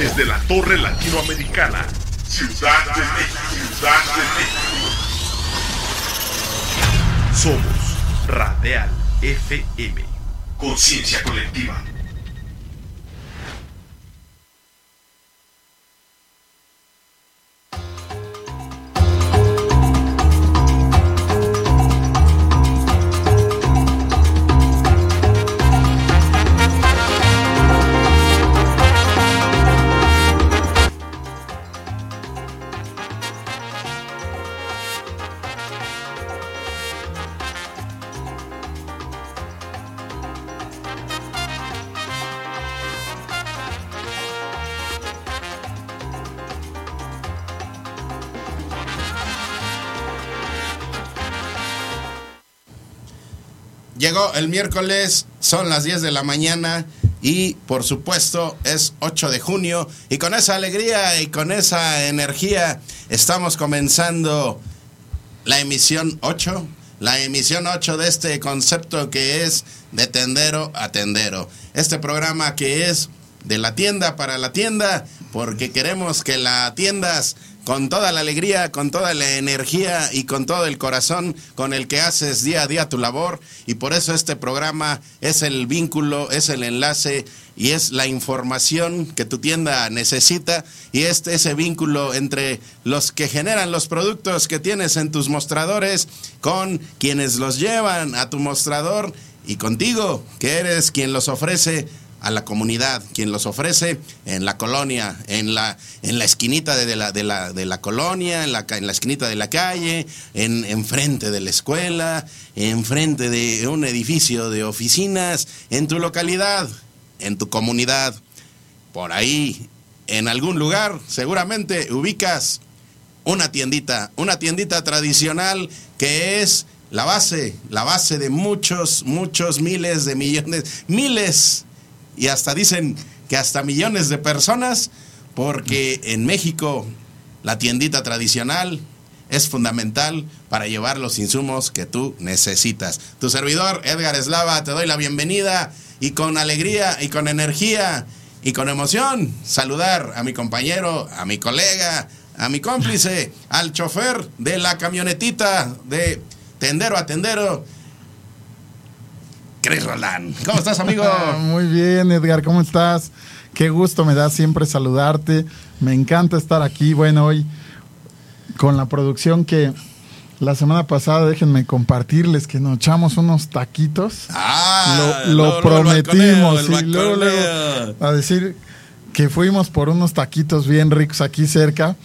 desde la Torre Latinoamericana, Ciudad de México, Ciudad de México. Somos Radial FM, conciencia colectiva. El miércoles, son las 10 de la mañana y por supuesto es 8 de junio y con esa alegría y con esa energía estamos comenzando la emisión 8, la emisión 8 de este concepto que es de tendero a tendero. Este programa que es de la tienda para la tienda porque queremos que la tiendas con toda la alegría, con toda la energía y con todo el corazón con el que haces día a día tu labor. Y por eso este programa es el vínculo, es el enlace y es la información que tu tienda necesita y este ese vínculo entre los que generan los productos que tienes en tus mostradores con quienes los llevan a tu mostrador y contigo, que eres quien los ofrece a la comunidad, quien los ofrece en la colonia, en la, en la esquinita de la, de la, de la colonia, en la, en la esquinita de la calle, en, en frente de la escuela, en frente de un edificio de oficinas, en tu localidad, en tu comunidad, por ahí, en algún lugar, seguramente ubicas una tiendita, una tiendita tradicional que es la base, la base de muchos, muchos miles de millones, miles y hasta dicen que hasta millones de personas, porque en México la tiendita tradicional es fundamental para llevar los insumos que tú necesitas. Tu servidor, Edgar Eslava, te doy la bienvenida y con alegría y con energía y con emoción saludar a mi compañero, a mi colega, a mi cómplice, al chofer de la camionetita de tendero a tendero Cris Roland. ¿Cómo estás, amigo? Muy bien, Edgar, ¿cómo estás? Qué gusto me da siempre saludarte. Me encanta estar aquí. Bueno, hoy con la producción que la semana pasada, déjenme compartirles que nos echamos unos taquitos. Ah, lo, prometimos. el y luego, luego balconeo. a decir que fuimos por unos taquitos bien ricos aquí cerca.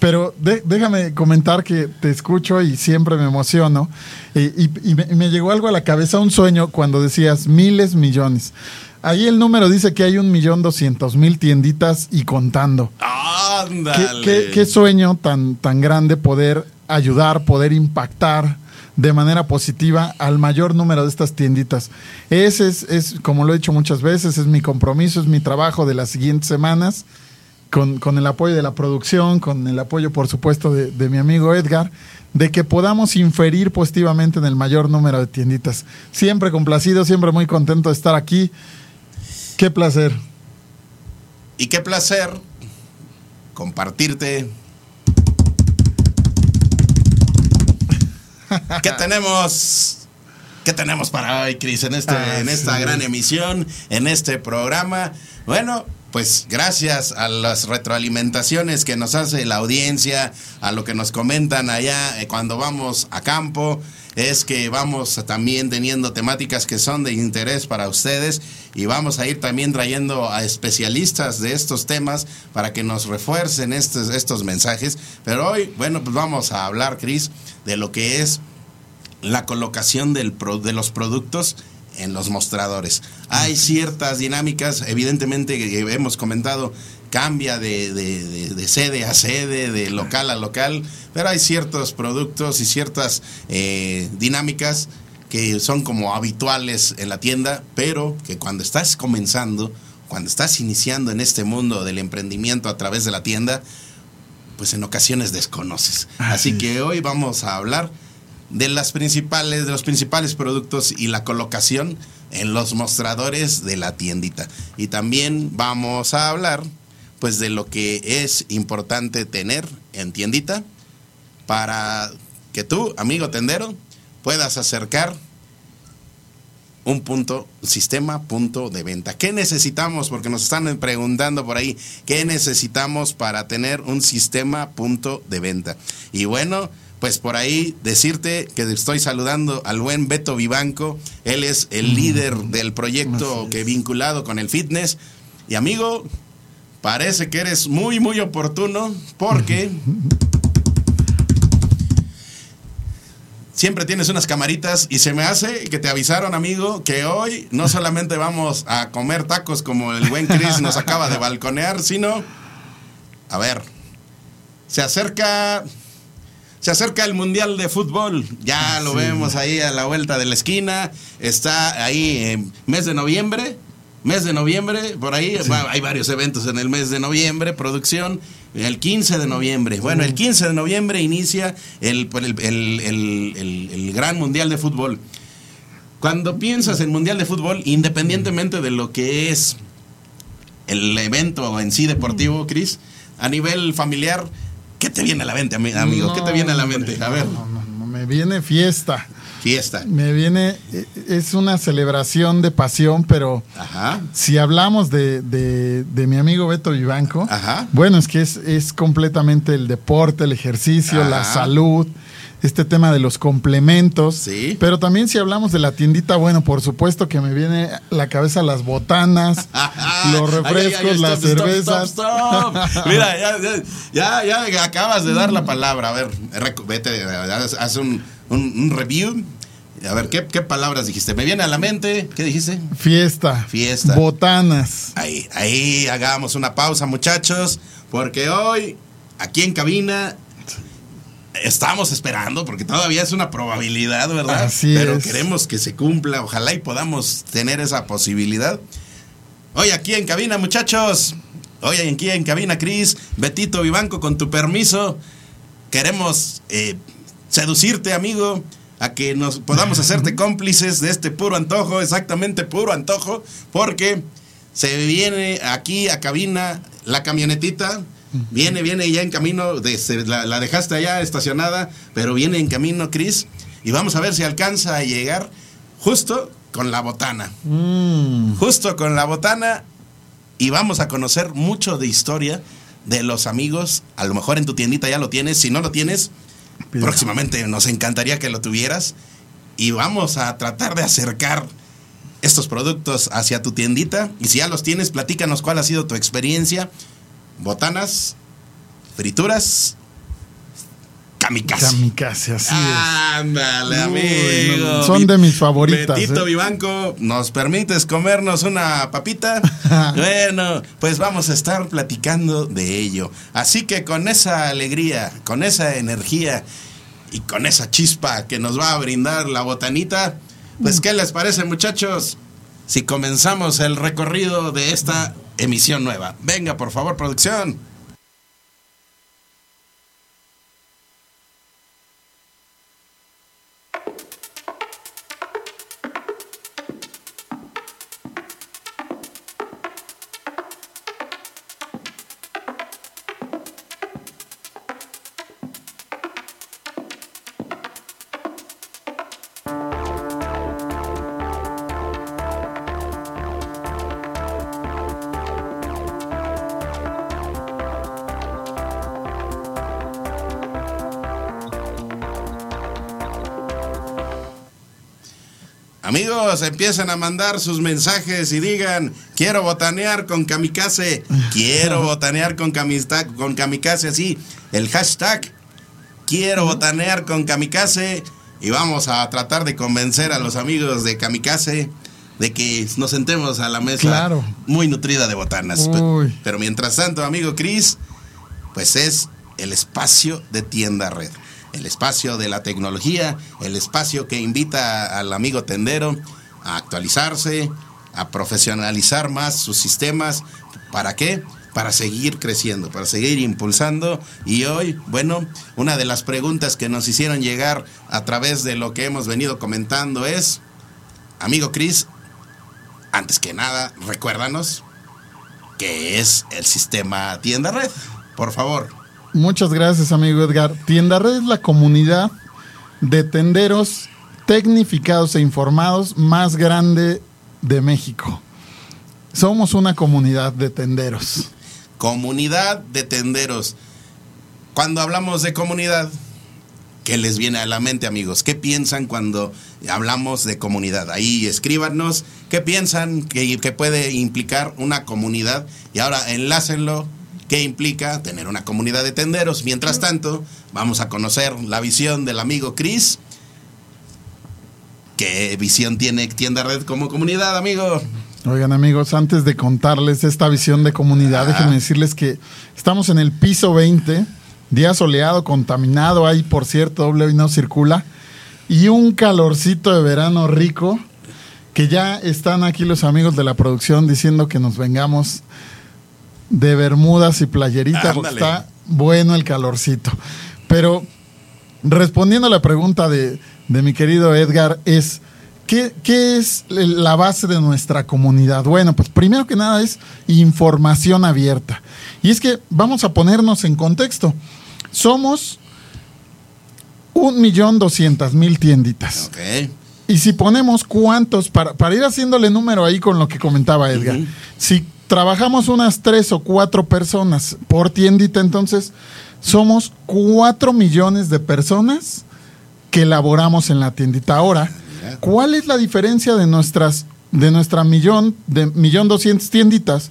Pero de- déjame comentar que te escucho y siempre me emociono. Y, y- y me, y me llegó algo a la cabeza, un sueño, cuando decías miles, millones. Ahí el número dice que hay un millón doscientos mil tienditas y contando. ¿Qué, Ándale. qué- qué sueño tan, tan grande poder ayudar, poder impactar de manera positiva al mayor número de estas tienditas. Ese es, es, como lo he dicho muchas veces, es mi compromiso, es mi trabajo de las siguientes semanas, con, con el apoyo de la producción, con el apoyo, por supuesto, de, de mi amigo Edgar, de que podamos inferir positivamente en el mayor número de tienditas. Siempre complacido, siempre muy contento de estar aquí. Qué placer. Y qué placer compartirte. ¿Qué tenemos? ¿Qué tenemos para hoy, Cris, en, este, Ah, en esta sí. gran emisión, en este programa? Bueno, pues gracias a las retroalimentaciones que nos hace la audiencia, a lo que nos comentan allá eh, cuando vamos a campo, es que vamos también teniendo temáticas que son de interés para ustedes y vamos a ir también trayendo a especialistas de estos temas para que nos refuercen estos, estos mensajes. Pero hoy, bueno, pues vamos a hablar, Cris, de lo que es la colocación del pro- de los productos en los mostradores. Hay ciertas dinámicas, evidentemente que hemos comentado, cambia de, de- de- de sede a sede, de local a local, pero hay ciertos productos y ciertas eh, dinámicas que son como habituales en la tienda, pero que cuando estás comenzando, cuando estás iniciando en este mundo del emprendimiento a través de la tienda, pues en ocasiones desconoces. Así Así que hoy vamos a hablar de las principales, de los principales productos y la colocación en los mostradores de la tiendita. Y también vamos a hablar pues de lo que es importante tener en tiendita para que tú, amigo tendero, puedas acercar un punto, sistema punto de venta. ¿Qué necesitamos? Porque nos están preguntando por ahí, ¿qué necesitamos para tener un sistema punto de venta? Y bueno, pues por ahí decirte que estoy saludando al buen Beto Vivanco. Él es el líder del proyecto que vinculado con el fitness. Y amigo, parece que eres muy, muy oportuno porque siempre tienes unas camaritas y se me hace que te avisaron, amigo, que hoy no solamente vamos a comer tacos como el buen Chris nos acaba de balconear, sino, a ver, se acerca... Se acerca el Mundial de Fútbol, ya lo vemos ahí a la vuelta de la esquina, está ahí en mes de noviembre, mes de noviembre, por ahí hay varios eventos en el mes de noviembre, producción, el 15 de noviembre. Bueno, el 15 de noviembre inicia el, el, el, el, Gran Mundial de Fútbol. Cuando piensas en Mundial de Fútbol, independientemente de lo que es el evento en sí deportivo, Cris, a nivel familiar, ¿qué te viene a la mente, amigo? ¿Qué te viene a la mente? A ver. No, no, no, me viene fiesta fiesta. Me viene, eh, es una celebración de pasión, pero Ajá. si hablamos de, de, de, mi amigo Beto Vivanco, Ajá. bueno, es que es, es completamente el deporte, el ejercicio, Ajá. la salud, este tema de los complementos. Sí. Pero también si hablamos de la tiendita, bueno, por supuesto que me viene a la cabeza las botanas, los refrescos, Ay, ay, ay, las stop, cervezas. stop, stop. Mira, ya, ya, ya, ya acabas de dar la palabra. A ver, vete, haz, haz un, un, un review. A ver, ¿qué, ¿qué palabras dijiste? Me viene a la mente. ¿Qué dijiste? Fiesta. Fiesta. Botanas. Ahí, ahí hagamos una pausa, muchachos, porque hoy, aquí en cabina, estamos esperando, porque todavía es una probabilidad, ¿verdad? Así Pero es. queremos que se cumpla, ojalá y podamos tener esa posibilidad. Hoy aquí en cabina, muchachos. Hoy aquí en cabina, Cris, Betito Vivanco, con tu permiso, queremos eh, seducirte, amigo, a que nos podamos hacerte cómplices de este puro antojo, exactamente puro antojo, porque se viene aquí a cabina la camionetita. Viene, viene ya en camino, de, se- la, la dejaste allá estacionada, pero viene en camino, Cris, y vamos a ver si alcanza a llegar justo con la botana Mm. justo con la botana y vamos a conocer mucho de historia de los amigos. A lo mejor en tu tiendita ya lo tienes, si no lo tienes, próximamente nos encantaría que lo tuvieras y vamos a tratar de acercar estos productos hacia tu tiendita y si ya los tienes, platícanos cuál ha sido tu experiencia. Botanas, frituras, kamikaze. Kamikaze, así Ándale, Uy, amigo. son de mis favoritas, Betito ¿eh? Vivanco, ¿nos permites comernos una papita? bueno, pues vamos a estar platicando de ello. Así que con esa alegría, con esa energía y con esa chispa que nos va a brindar la botanita, pues ¿qué les parece, muchachos? Si comenzamos el recorrido de esta emisión nueva. Venga, por favor, producción. Amigos, empiezan a mandar sus mensajes y digan, quiero botanear con kamikaze, quiero botanear con, con kamikaze, así, el hashtag, quiero botanear con kamikaze, y vamos a tratar de convencer a los amigos de kamikaze de que nos sentemos a la mesa Claro. muy nutrida de botanas. Uy. Pero mientras tanto, amigo Chris, pues es el espacio de tienda red. El espacio de la tecnología, el espacio que invita al amigo tendero a actualizarse, a profesionalizar más sus sistemas. ¿Para qué? Para seguir creciendo, para seguir impulsando. Y hoy, bueno, una de las preguntas que nos hicieron llegar a través de lo que hemos venido comentando es, amigo Chris, antes que nada, recuérdanos que es el sistema Tienda Red. Por favor. Muchas gracias, amigo Edgar. Tienda Red es la comunidad de tenderos tecnificados e informados más grande de México. Somos una comunidad de tenderos. Comunidad de tenderos. Cuando hablamos de comunidad, ¿qué les viene a la mente, amigos? ¿Qué piensan cuando hablamos de comunidad? Ahí escríbanos qué piensan que, que puede implicar una comunidad y ahora enlácenlo qué implica tener una comunidad de tenderos. Mientras tanto, vamos a conocer la visión del amigo Chris. ¿Qué visión tiene Tienda Red como comunidad, amigo? Oigan amigos, antes de contarles esta visión de comunidad, Ah. déjenme decirles que estamos en el piso 20, día soleado, contaminado, ahí por cierto, doble no circula, y un calorcito de verano rico, que ya están aquí los amigos de la producción diciendo que nos vengamos de bermudas y playerita, porque Ándale. está bueno el calorcito. Pero respondiendo a la pregunta de, de mi querido Edgar, es ¿qué, qué es la base de nuestra comunidad? Bueno, pues primero que nada es información abierta. Y es que vamos a ponernos en contexto. Somos un millón doscientas mil tienditas. Ok. Y si ponemos cuántos, para, para ir haciéndole número ahí con lo que comentaba Edgar, si trabajamos unas tres o cuatro personas por tiendita, entonces somos cuatro millones de personas que laboramos en la tiendita. Ahora. ¿cuál es la diferencia de nuestras, de nuestra millón, de millón doscientas tienditas?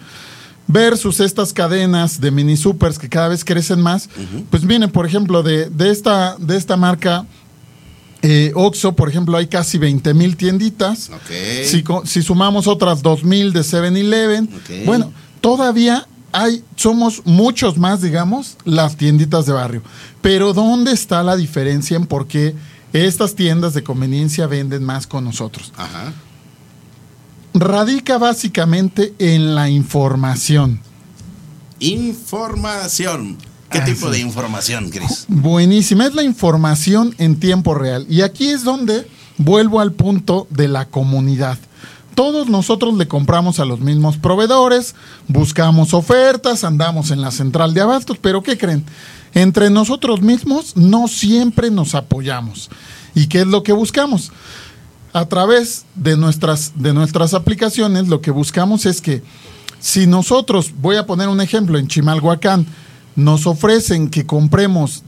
versus estas cadenas de mini supers que cada vez crecen más, pues viene, por ejemplo, de, de esta, de esta marca eh, Oxxo, por ejemplo, hay casi 20 mil tienditas. Si, sumamos otras 2 mil de 7-Eleven, Ok. bueno, todavía hay, somos muchos más, digamos, las tienditas de barrio. Pero ¿dónde está la diferencia en por qué estas tiendas de conveniencia venden más con nosotros? Ajá. Radica básicamente en la información. Información. ¿Qué Ah, tipo sí. de información, Chris? Buenísima, es la información en tiempo real. Y aquí es donde vuelvo al punto de la comunidad. Todos nosotros le compramos a los mismos proveedores, buscamos ofertas, andamos en la central de abastos, pero ¿qué creen? Entre nosotros mismos no siempre nos apoyamos. ¿Y qué es lo que buscamos? A través de nuestras, de nuestras aplicaciones lo que buscamos es que si nosotros, voy a poner un ejemplo, en Chimalhuacán, nos ofrecen que compremos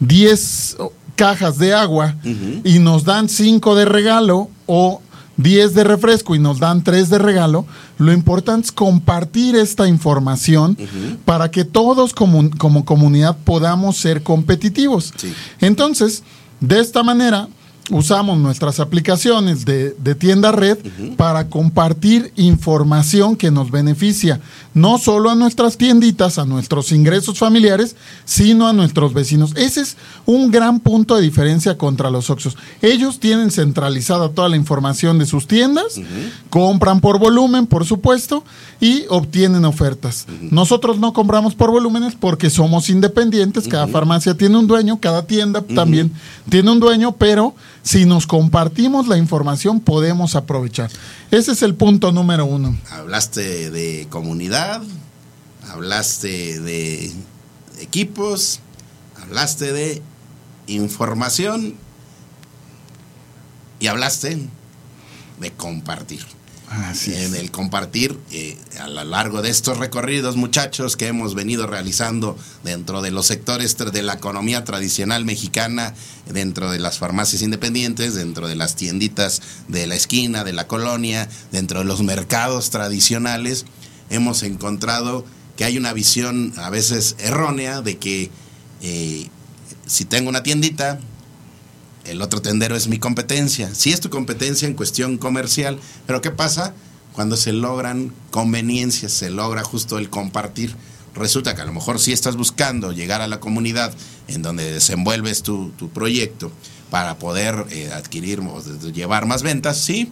10 cajas de agua y nos dan 5 de regalo o 10 de refresco y nos dan 3 de regalo, lo importante es compartir esta información para que todos como, como comunidad podamos ser competitivos. Sí. Entonces, de esta manera, usamos nuestras aplicaciones de, de tienda red para compartir información que nos beneficia, no solo a nuestras tienditas, a nuestros ingresos familiares, sino a nuestros vecinos. Ese es un gran punto de diferencia contra los Oxxos. Ellos tienen centralizada toda la información de sus tiendas, compran por volumen, por supuesto, y obtienen ofertas. Nosotros no compramos por volúmenes porque somos independientes, cada farmacia tiene un dueño, cada tienda también tiene un dueño, pero si nos compartimos la información podemos aprovechar. Ese es el punto número uno. Hablaste de comunidad, hablaste de equipos, hablaste de información y hablaste de compartir. En el compartir eh, a lo largo de estos recorridos, muchachos, que hemos venido realizando dentro de los sectores de la economía tradicional mexicana, dentro de las farmacias independientes, dentro de las tienditas de la esquina, de la colonia, dentro de los mercados tradicionales, hemos encontrado que hay una visión a veces errónea de que eh, si tengo una tiendita, el otro tendero es mi competencia. Sí es tu competencia en cuestión comercial, pero ¿qué pasa cuando se logran conveniencias, se logra justo el compartir? Resulta que a lo mejor sí estás buscando llegar a la comunidad en donde desenvuelves tu, tu proyecto para poder eh, adquirir o llevar más ventas, sí,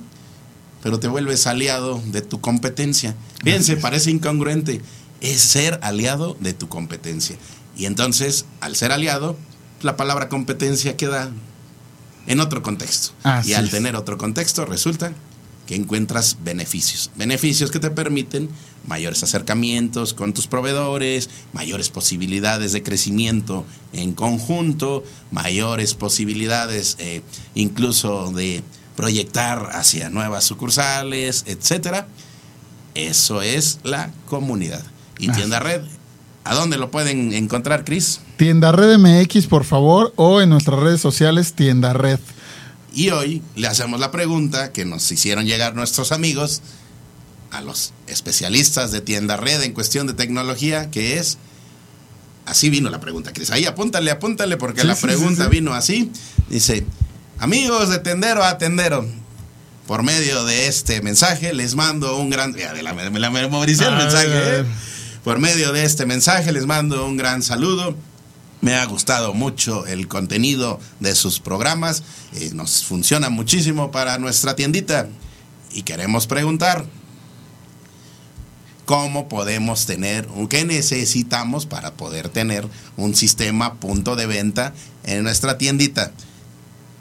pero te vuelves aliado de tu competencia. Fíjense, parece incongruente, es ser aliado de tu competencia. Y entonces, al ser aliado, la palabra competencia queda en otro contexto. Así y al es. tener otro contexto, resulta que encuentras beneficios. Beneficios que te permiten mayores acercamientos con tus proveedores, mayores posibilidades de crecimiento en conjunto, mayores posibilidades eh, incluso de proyectar hacia nuevas sucursales, etcétera. Eso es la comunidad. Y Tienda Red, ¿a dónde lo pueden encontrar, Cris? Tienda Red MX, por favor, o en nuestras redes sociales, Tienda Red. Y hoy le hacemos la pregunta que nos hicieron llegar nuestros amigos a los especialistas de tienda red en cuestión de tecnología, que es, así vino la pregunta, Cris. Ahí apúntale, apúntale, porque la pregunta vino así. Dice, amigos de Tendero a Tendero, por medio de este mensaje les mando un gran... Ya, me la memoricé el mensaje. ¿eh? Por medio de este mensaje les mando un gran saludo. Me ha gustado mucho el contenido de sus programas. Eh, nos funciona muchísimo para nuestra tiendita. Y queremos preguntar, cómo podemos tener, qué necesitamos para poder tener un sistema punto de venta en nuestra tiendita.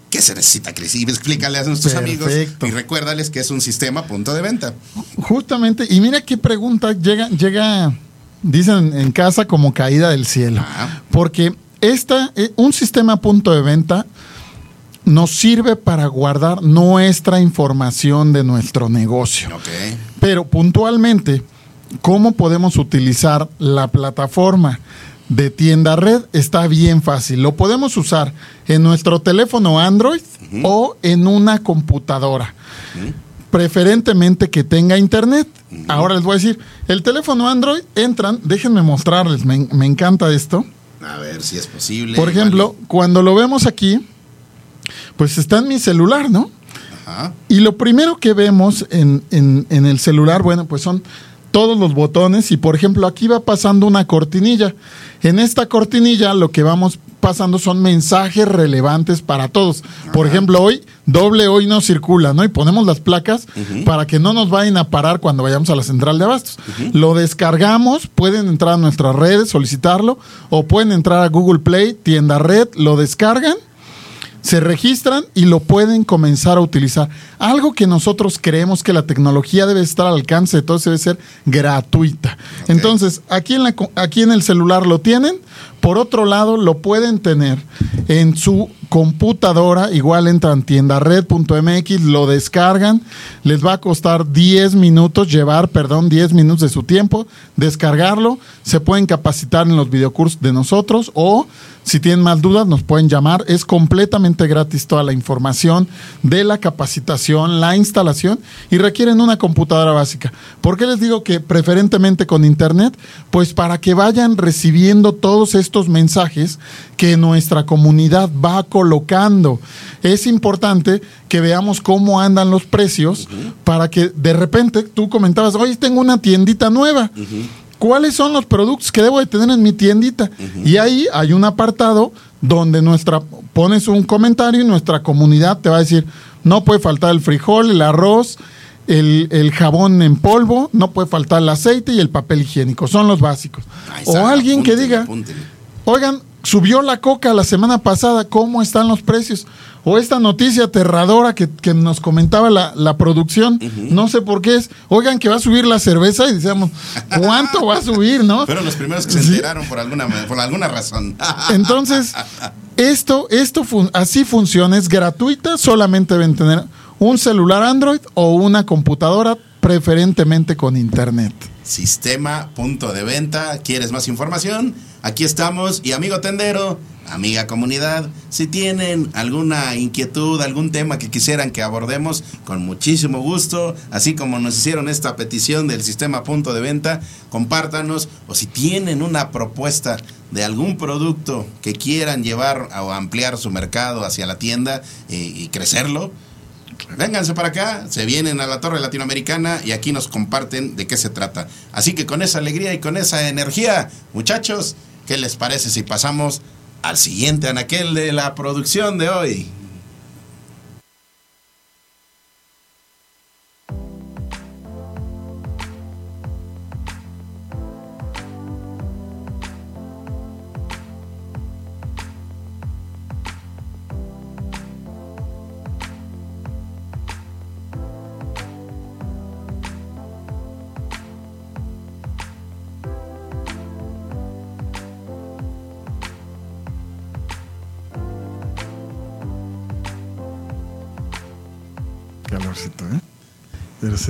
¿Qué se necesita, Cris? Y explícale a nuestros amigos y recuérdales que es un sistema punto de venta. Justamente, y mira qué pregunta llega, llega, dicen en casa como caída del cielo. Ah. Porque esta, eh, un sistema punto de venta nos sirve para guardar nuestra información de nuestro negocio. Pero puntualmente, ¿Cómo podemos utilizar la plataforma de tienda red? Está bien fácil. Lo podemos usar en nuestro teléfono Android o en una computadora. Preferentemente que tenga internet. Ahora les voy a decir, el teléfono Android entran, déjenme mostrarles, me, encanta esto. A ver si es posible. Por ejemplo, cuando lo vemos aquí, pues está en mi celular, ¿no? Y lo primero que vemos en, en el celular, bueno, pues son todos los botones y por ejemplo aquí va pasando una cortinilla. En esta cortinilla lo que vamos pasando son mensajes relevantes para todos. Por ejemplo, hoy doble hoy no circula, ¿no? Y ponemos las placas para que no nos vayan a parar cuando vayamos a la central de abastos. Lo descargamos, pueden entrar a nuestras redes, solicitarlo, o pueden entrar a Google Play, tienda red, lo descargan se registran y lo pueden comenzar a utilizar. Algo que nosotros creemos que la tecnología debe estar al alcance de todos debe ser gratuita. Entonces, aquí en, la, aquí en el celular lo tienen, por otro lado, lo pueden tener en su computadora, igual entran tiendared.mx, lo descargan, les va a costar 10 minutos llevar, perdón, 10 minutos de su tiempo, descargarlo, se pueden capacitar en los videocursos de nosotros o si tienen más dudas nos pueden llamar, es completamente gratis toda la información de la capacitación, la instalación y requieren una computadora básica. ¿Por qué les digo que preferentemente con internet? Pues para que vayan recibiendo todos estos mensajes que nuestra comunidad va colocando. Es importante que veamos cómo andan los precios para que de repente tú comentabas, hoy tengo una tiendita nueva. ¿Cuáles son los productos que debo de tener en mi tiendita? Y ahí hay un apartado donde nuestra pones un comentario y nuestra comunidad te va a decir, no puede faltar el frijol, el arroz, el, jabón en polvo, no puede faltar el aceite y el papel higiénico. Son los básicos. o alguien que diga, Oigan, subió la coca la semana pasada, ¿cómo están los precios? O esta noticia aterradora que, nos comentaba la, producción, no sé por qué es, oigan que va a subir la cerveza y decíamos, ¿cuánto va a subir, no? Fueron los primeros que se enteraron por alguna, por alguna razón. Entonces, esto, esto así funciona, es gratuita, solamente deben tener un celular Android o una computadora, preferentemente con internet. Sistema punto de venta. ¿Quieres más información? Aquí estamos. Y amigo tendero, amiga comunidad, si tienen alguna inquietud, algún tema que quisieran que abordemos, con muchísimo gusto, así como nos hicieron esta petición del sistema punto de venta, compártanos. O si tienen una propuesta de algún producto que quieran llevar o ampliar su mercado hacia la tienda eh, y crecerlo, Vénganse para acá, se vienen a la Torre Latinoamericana y aquí nos comparten de qué se trata. Así que con esa alegría y con esa energía, muchachos, ¿qué les parece si pasamos al siguiente anaquel de la producción de hoy?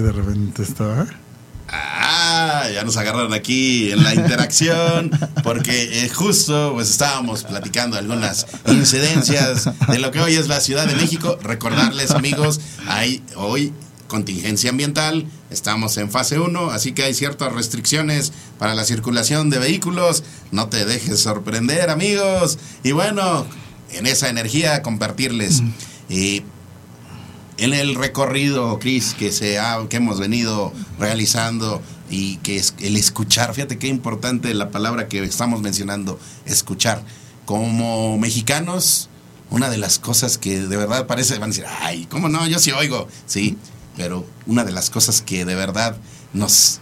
De repente estaba... Ah, ya nos agarraron aquí en la interacción, porque eh, justo pues estábamos platicando algunas incidencias de lo que hoy es la Ciudad de México. Recordarles, amigos, hay hoy contingencia ambiental, estamos en fase 1, así que hay ciertas restricciones para la circulación de vehículos. No te dejes sorprender, amigos. Y bueno, en esa energía compartirles. Y en el recorrido, Cris, que, se ha, que hemos venido realizando y que es el escuchar, fíjate qué importante la palabra que estamos mencionando, escuchar. Como mexicanos, una de las cosas que de verdad parece, van a decir, ay, ¿cómo no? Yo sí oigo, sí, pero una de las cosas que de verdad nos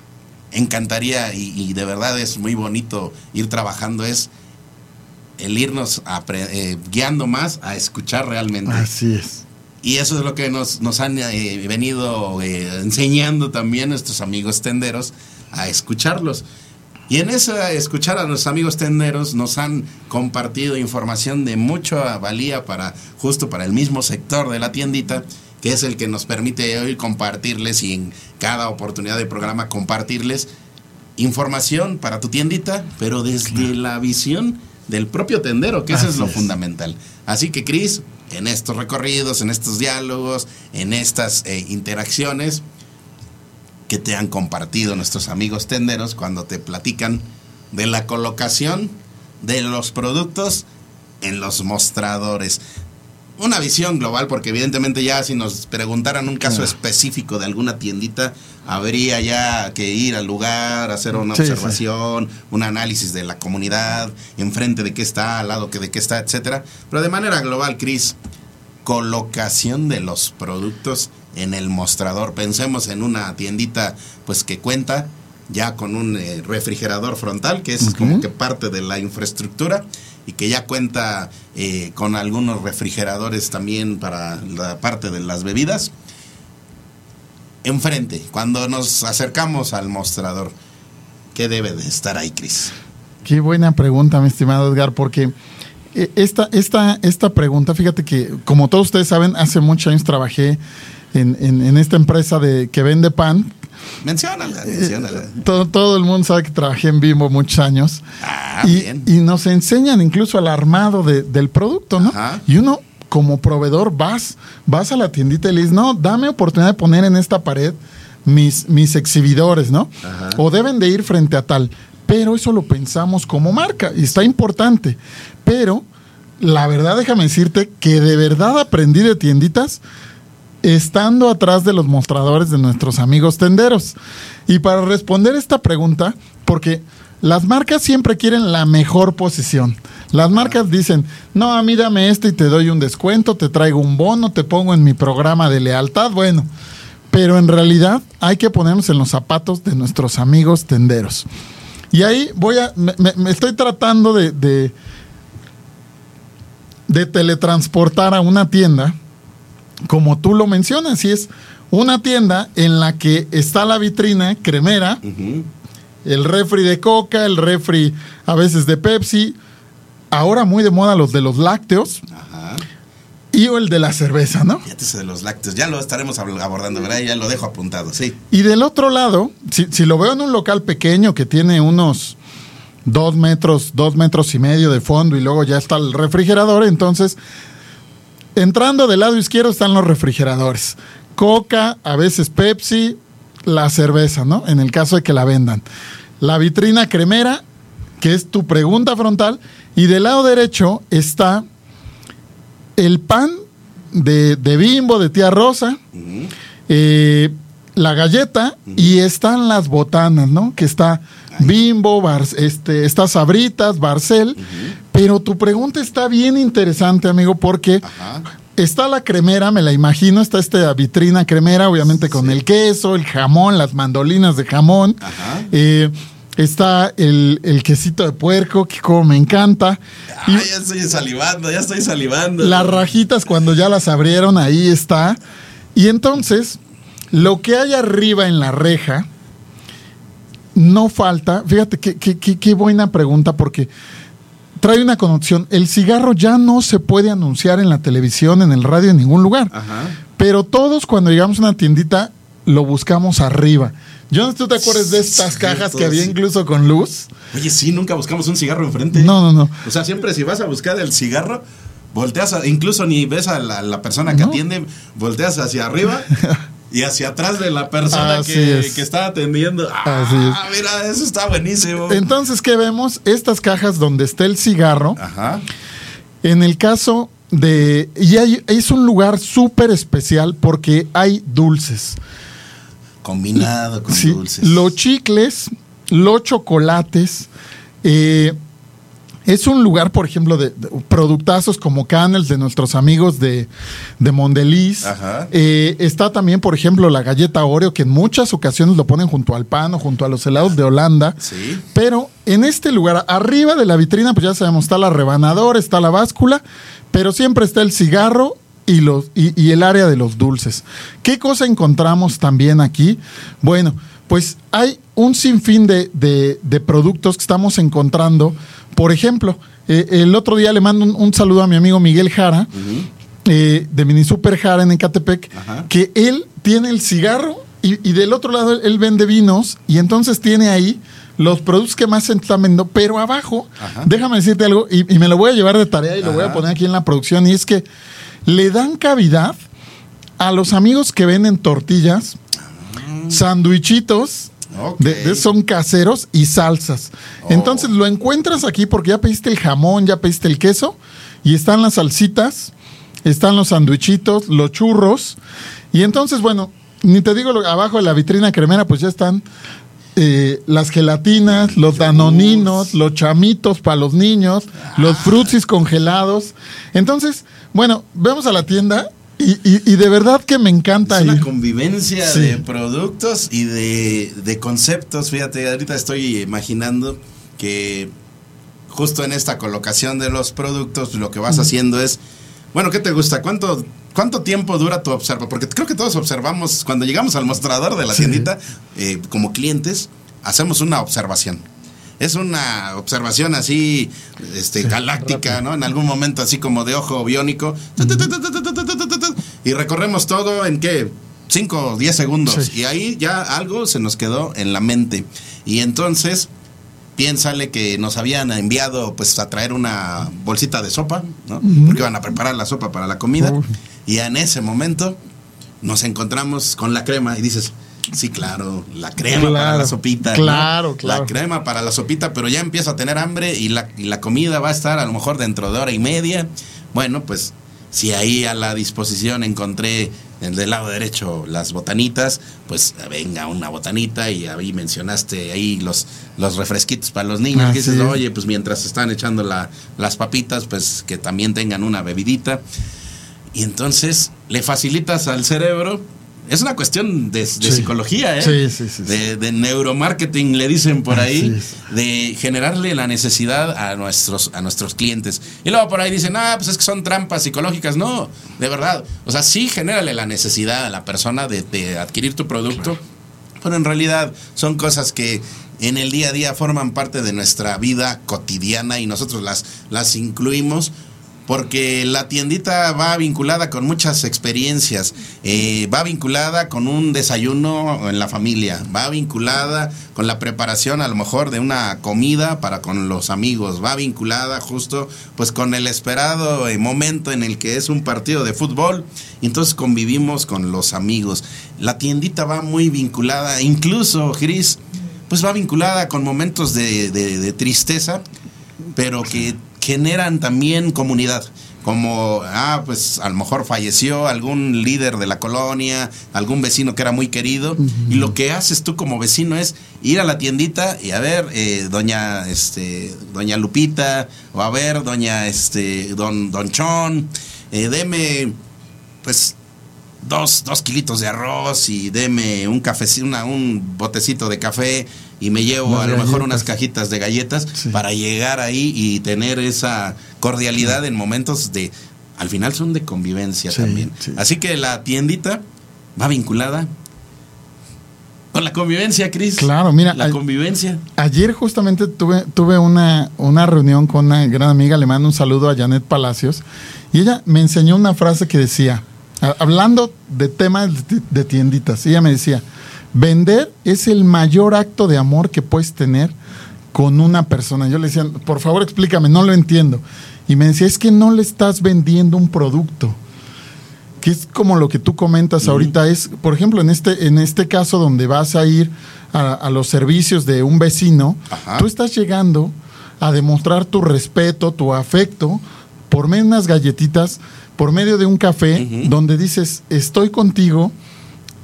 encantaría y, de verdad es muy bonito ir trabajando es el irnos eh, guiando más a escuchar realmente. Así es. Y eso es lo que nos, nos han eh, venido eh, enseñando también nuestros amigos tenderos a escucharlos. Y en esa escuchar a los amigos tenderos nos han compartido información de mucha valía para justo para el mismo sector de la tiendita, que es el que nos permite hoy compartirles y en cada oportunidad de programa compartirles información para tu tiendita, pero desde la visión del propio tendero, que eso es lo es. fundamental. Así que, Cris, en estos recorridos, en estos diálogos, en estas eh, interacciones que te han compartido nuestros amigos tenderos cuando te platican de la colocación de los productos en los mostradores. Una visión global, porque evidentemente ya si nos preguntaran un caso específico de alguna tiendita, habría ya que ir al lugar, hacer una Sí, sí. observación, un análisis de la comunidad, enfrente de qué está, al lado que de qué está, etcétera. Pero de manera global, Cris, colocación de los productos en el mostrador. Pensemos en una tiendita pues que cuenta ya con un eh, refrigerador frontal, que es como que parte de la infraestructura y que ya cuenta eh, con algunos refrigeradores también para la parte de las bebidas. Enfrente, cuando nos acercamos al mostrador, ¿qué debe de estar ahí, Cris? Qué buena pregunta, mi estimado Edgar, porque eh, esta, esta, esta pregunta, fíjate que, como todos ustedes saben, hace muchos años trabajé en, en- en esta empresa de, que vende pan. Menciónala, menciónala. Todo, todo el mundo sabe que trabajé en Bimbo muchos años. Ah, y, bien. y nos enseñan incluso al armado de- del producto, ¿no? Ajá. Y uno, como proveedor, vas, vas a la tiendita y le dices, no, dame oportunidad de poner en esta pared mis, mis exhibidores, ¿no? Ajá. O deben de ir frente a tal. Pero eso lo pensamos como marca y está importante. Pero la verdad, déjame decirte que de verdad aprendí de tienditas estando atrás de los mostradores de nuestros amigos tenderos. Y para responder esta pregunta, porque las marcas siempre quieren la mejor posición. Las marcas dicen, no, a mí dame esto y te doy un descuento, te traigo un bono, te pongo en mi programa de lealtad. Bueno, pero en realidad hay que ponernos en los zapatos de nuestros amigos tenderos. Y ahí voy a, me, estoy tratando de, de, de teletransportar a una tienda como tú lo mencionas, y es una tienda en la que está la vitrina cremera, el refri de coca, el refri a veces de Pepsi, ahora muy de moda los de los lácteos Ajá. y o el de la cerveza, ¿no? Fíjate de los lácteos. Ya lo estaremos abordando, ¿verdad? Ya lo dejo apuntado, sí. Y del otro lado, si, si lo veo en un local pequeño que tiene unos dos metros, dos metros y medio de fondo y luego ya está el refrigerador, entonces, entrando del lado izquierdo están los refrigeradores. Coca, a veces Pepsi, la cerveza, ¿no? En el caso de que la vendan. La vitrina cremera, que es tu pregunta frontal, y del lado derecho está el pan de, de bimbo, de tía Rosa, eh, la galleta y están las botanas, ¿no? Que está Bimbo, Bar- este, está Sabritas, Barcel. Pero tu pregunta está bien interesante, amigo, porque Ajá. está la cremera, me la imagino, está esta vitrina cremera, obviamente con el queso, el jamón, las mandolinas de jamón. Ajá. Eh, está el, el quesito de puerco, que como me encanta. Y- Ay, ya estoy salivando, ya estoy salivando. las rajitas cuando ya las abrieron, ahí está. Y entonces, lo que hay arriba en la reja, no falta, fíjate qué, qué- qué- qué buena pregunta, porque trae una connotación. El cigarro ya no se puede anunciar en la televisión, en el radio, en ningún lugar. Ajá. Pero todos cuando llegamos a una tiendita lo buscamos arriba. Yo no sé si tú te acuerdas de estas cajas que había sí. incluso con luz. Oye, sí, nunca buscamos un cigarro enfrente. No, no, no. O sea, siempre si vas a buscar el cigarro, volteas, a- incluso ni ves a la, la persona que No. atiende, volteas hacia arriba y hacia atrás de la persona Así que, es. que está atendiendo. Así Ah, mira, eso está buenísimo. Entonces, ¿qué vemos? Estas cajas donde está el cigarro. Ajá. En el caso de... Y hay- es un lugar súper especial porque hay dulces. Combinado con Sí, dulces. Los chicles, los chocolates. eh, es un lugar, por ejemplo, de, de productazos como Canels de nuestros amigos de, de Mondeliz. Eh, está también, por ejemplo, la galleta Oreo, que en muchas ocasiones lo ponen junto al pan o junto a los helados de Holanda. Sí. Pero en este lugar, arriba de la vitrina, pues ya sabemos, está la rebanadora, está la báscula, pero siempre está el cigarro y, los, y, y el área de los dulces. ¿Qué cosa encontramos también aquí? Bueno, pues hay un sinfín de, de- de productos que estamos encontrando. Por ejemplo, eh, el otro día le mando un, un saludo a mi amigo Miguel Jara, eh, de Mini Super Jara en Ecatepec, Ajá. que él tiene el cigarro y, y del otro lado él, vende vinos y entonces tiene ahí los productos que más se están vendiendo, pero abajo, Ajá. déjame decirte algo y, y me lo voy a llevar de tarea y lo voy a poner aquí en la producción y es que le dan cavidad a los amigos que venden tortillas, sandwichitos, de, de- son caseros y salsas. Oh. Entonces lo encuentras aquí porque ya pediste el jamón, ya pediste el queso y están las salsitas, están los sandwichitos, los churros. Y entonces, bueno, ni te digo, lo- abajo de la vitrina cremera pues ya están eh, las gelatinas, los danoninos, los chamitos para los niños, los frutsis congelados. Entonces, bueno, vemos a la tienda y, y- y de verdad que me encanta Es una convivencia Sí. de productos y de, de conceptos. Fíjate, ahorita estoy imaginando que justo en esta colocación de los productos lo que vas haciendo es, bueno, ¿qué te gusta? ¿Cuánto, cuánto tiempo dura tu observa? Porque creo que todos observamos, cuando llegamos al mostrador de la Sí. tiendita, eh, como clientes, hacemos una observación. Es una observación así, este, galáctica, ¿no? En algún momento así como de ojo biónico. Y recorremos todo en qué? 5 o 10 segundos. Sí. Y ahí ya algo se nos quedó en la mente. Y entonces, piénsale que nos habían enviado pues a traer una bolsita de sopa, ¿no? Porque iban a preparar la sopa para la comida. Y en ese momento nos encontramos con la crema y dices, sí, claro, la crema para la sopita. ¿no? claro, claro. La crema para la sopita, pero ya empiezo a tener hambre y la, y la comida va a estar a lo mejor dentro de hora y media. Bueno, pues si ahí a la disposición encontré en del lado derecho las botanitas, pues venga una botanita y ahí mencionaste ahí los, los refresquitos para los niños. Que dices, es. oye, pues mientras están echando la- las papitas, pues que también tengan una bebidita. Y entonces le facilitas al cerebro. Es una cuestión de, de Sí. psicología, ¿eh? Sí, sí. De, de neuromarketing, le dicen por ahí, de generarle la necesidad a nuestros, a nuestros clientes. Y luego por ahí dicen, ah, pues es que son trampas psicológicas. No, de verdad. O sea, sí genérale la necesidad a la persona de, de adquirir tu producto, pero en realidad son cosas que en el día a día forman parte de nuestra vida cotidiana y nosotros las, las incluimos porque la tiendita va vinculada con muchas experiencias, eh, va vinculada con un desayuno en la familia, va vinculada con la preparación a lo mejor de una comida para con los amigos, va vinculada justo pues con el esperado eh, momento en el que es un partido de fútbol, y entonces convivimos con los amigos. La tiendita va muy vinculada, incluso, Gris, pues va vinculada con momentos de, tristeza, pero que generan también comunidad. Como, ah, pues a lo mejor falleció algún líder de la colonia, algún vecino que era muy querido, y lo que haces tú como vecino es ir a la tiendita y a ver, eh, doña, este, doña Lupita, o a ver, doña, este, don, don Chon, eh, deme, pues, dos, dos kilitos de arroz y deme un una, un botecito de café y me llevo a lo mejor galletas. unas cajitas de galletas Sí. para llegar ahí y tener esa cordialidad en momentos de, al final son de convivencia Sí, también. sí. Así que la tiendita va vinculada con la convivencia, Cris. Claro, mira, La convivencia. Ayer justamente tuve, tuve una, una reunión con una gran amiga, le mando un saludo a Janet Palacios, y ella me enseñó una frase que decía, a- hablando de temas de tienditas, ella me decía, vender es el mayor acto de amor que puedes tener con una persona. Yo le decía, por favor explícame, no lo entiendo. Y me decía, es que no le estás vendiendo un producto que es como lo que tú comentas ahorita, es, por ejemplo, en este, en este caso donde vas a ir a, a los servicios de un vecino, Ajá. tú estás llegando a demostrar tu respeto, tu afecto, por medio de unas galletitas, por medio de un café, donde dices, estoy contigo,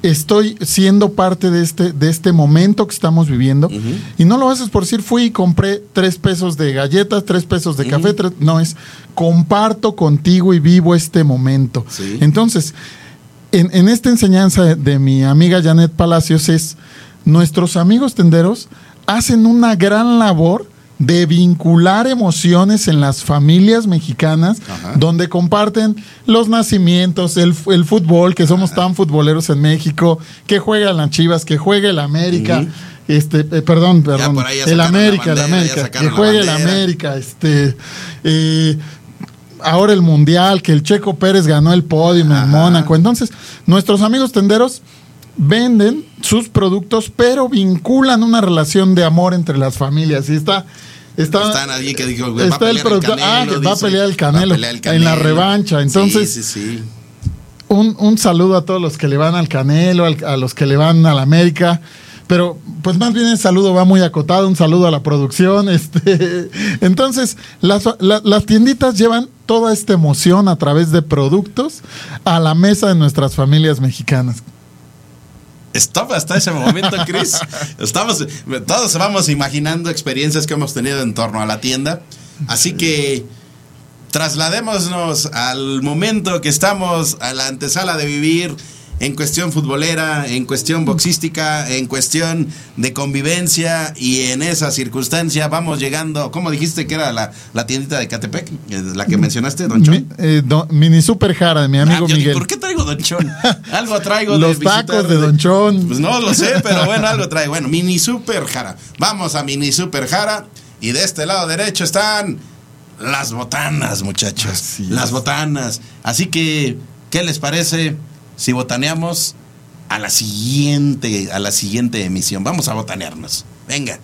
estoy siendo parte de este, de este momento que estamos viviendo, y no lo haces por decir, fui y compré tres pesos de galletas, tres pesos de café, tres- no es, comparto contigo y vivo este momento. Sí. Entonces, en, en esta enseñanza de, de mi amiga Janet Palacios es, nuestros amigos tenderos hacen una gran labor de vincular emociones en las familias mexicanas, Ajá. donde comparten los nacimientos, el, fútbol, que somos tan futboleros en México, que juegan las Chivas, que juegue el América, este, eh, perdón, perdón, el América, el bandera, América, que juegue el. América, este, eh, ahora el Mundial, que el Checo Pérez ganó el podio en Mónaco. Entonces, nuestros amigos tenderos venden sus productos, pero vinculan una relación de amor entre las familias. Y está. Está, Está nadie que dijo, va a está el el ah, va a pelear el Va a Canelo, pelear el en la revancha. Entonces, Sí, sí, sí. un, un saludo a todos los que le van al Canelo, al- a los que le van al América. Pero, pues más bien el saludo va muy acotado, un saludo a la producción. Este. Entonces, las, la- las tienditas llevan toda esta emoción a través de productos a la mesa de nuestras familias mexicanas. Stop hasta ese momento, Chris. Estamos, todos vamos imaginando experiencias que hemos tenido en torno a la tienda. Así que trasladémonos al momento que estamos a la antesala de vivir en cuestión futbolera, en cuestión boxística, en cuestión de convivencia y en esa circunstancia vamos llegando, ¿cómo dijiste que era la, la tiendita de Catepec? La que mencionaste, Don Chon. Mi- eh, do- mini Super Jara de mi amigo Ah, yo, Miguel. ¿Por qué traigo Don Chon? Algo traigo de Los tacos de Don Chon. Pues no lo sé, pero bueno, algo trae. Bueno, Mini Super Jara. Vamos a Mini Super Jara. Y de este lado derecho están las botanas, muchachos. Así es. las botanas. Así que, ¿qué les parece si botaneamos a la siguiente, a la siguiente emisión? Vamos a botanearnos. Venga.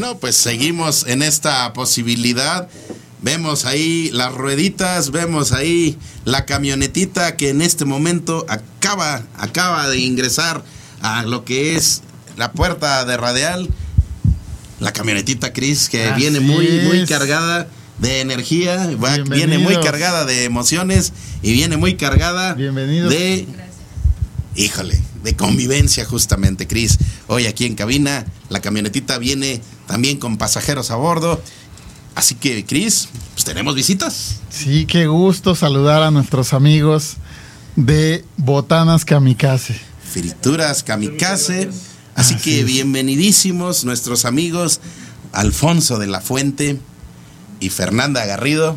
Bueno, pues seguimos en esta posibilidad. Vemos ahí las rueditas, vemos ahí la camionetita que en este momento acaba, acaba de ingresar a lo que es la puerta de radial. La camionetita Cris que Así viene muy, muy cargada de energía, va- viene muy cargada de emociones y viene muy cargada de Híjole, de convivencia justamente, Cris. Hoy aquí en cabina, la camionetita viene también con pasajeros a bordo. Así que, Cris, pues tenemos visitas. Sí, qué gusto saludar a nuestros amigos de Botanas Kamikaze. Frituras Kamikaze. Así Así que es. bienvenidísimos nuestros amigos Alfonso de la Fuente y Fernanda Garrido,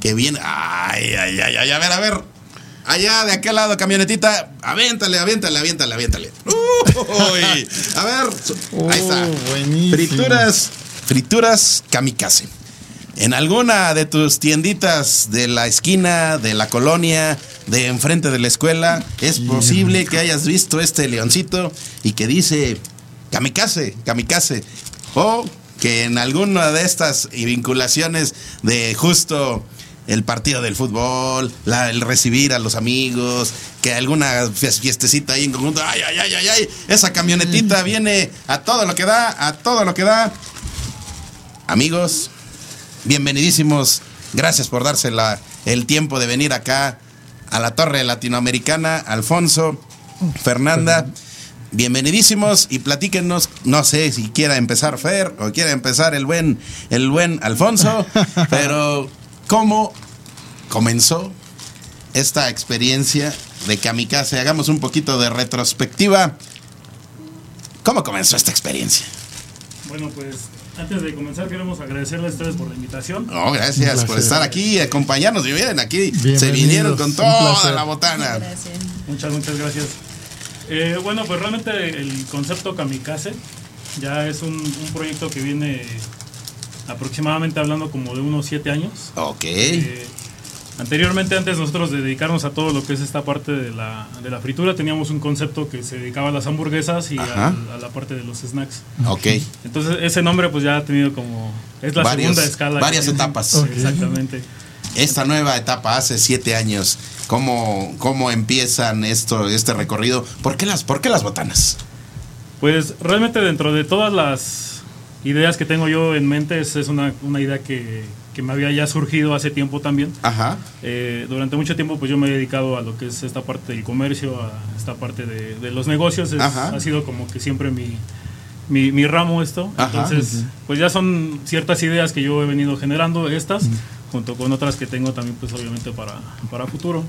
que viene... Ay, ay, ay, ay, a ver, a ver. Allá de aquel lado, camionetita, aviéntale, aviéntale, aviéntale, aviéntale. Uy, a ver, ahí está. Oh, buenísimo. Frituras, frituras kamikaze. En alguna de tus tienditas de la esquina, de la colonia, de enfrente de la escuela, es posible que hayas visto este leoncito y que dice kamikaze, kamikaze. O que en alguna de estas vinculaciones de justo el partido del fútbol, la- el recibir a los amigos, que alguna fies- fiestecita ahí en conjunto, ay, ay, ay, ay, ay, esa camionetita viene a todo lo que da, a todo lo que da. Amigos, bienvenidísimos, gracias por darse la- el tiempo de venir acá a la Torre Latinoamericana, Alfonso, Fernanda. Bienvenidísimos y platíquenos, no sé si quiera empezar Fer o quiera empezar el buen, el buen Alfonso, pero ¿cómo comenzó esta experiencia de Kamikaze? Hagamos un poquito de retrospectiva. ¿Cómo comenzó esta experiencia? Bueno, pues antes de comenzar queremos agradecerles a ustedes por la invitación. No, gracias por estar aquí y acompañarnos. Y miren, aquí se vinieron con toda la botana. Gracias. Muchas, muchas gracias. Eh, bueno, pues realmente el concepto Kamikaze ya es un, un proyecto que viene aproximadamente hablando como de unos siete años. Ok. Eh, anteriormente, antes nosotros de dedicarnos a todo lo que es esta parte de la, de la fritura, teníamos un concepto que se dedicaba a las hamburguesas y al- a la parte de los snacks. Ok. Entonces ese nombre pues ya ha tenido como... Es la Varios- segunda escala. varias que- etapas. Ok. Exactamente. Esta nueva etapa hace siete años. ¿Cómo, cómo empiezan esto, este recorrido? ¿Por qué las, por qué las botanas? Pues realmente dentro de todas las ideas que tengo yo en mente, es, es una, una idea que, que me había ya surgido hace tiempo también. Ajá. Eh, durante mucho tiempo pues yo me he dedicado a lo que es esta parte del comercio, a esta parte de, de los negocios. Es- Ajá. ha sido como que siempre mi, mi, mi ramo esto. Ajá. Entonces, pues ya son ciertas ideas que yo he venido generando, estas, junto con otras que tengo también pues obviamente para, para futuro.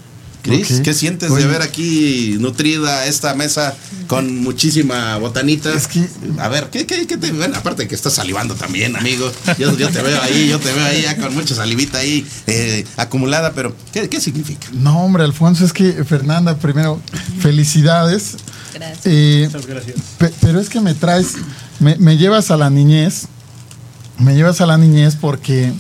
Cris. ¿qué sientes Oye. de ver aquí nutrida esta mesa con muchísima botanita? Es que- A ver, ¿qué, qué, qué te bueno, Aparte de que estás salivando también, amigo. Yo, yo te veo ahí, yo te veo ahí ya con mucha salivita ahí eh, acumulada, pero ¿qué, qué significa? No, hombre, Alfonso, es que Fernanda, primero, felicidades. Gracias. Eh, Muchas gracias. Pe- pero es que me traes, me, me llevas a la niñez, me llevas a la niñez porque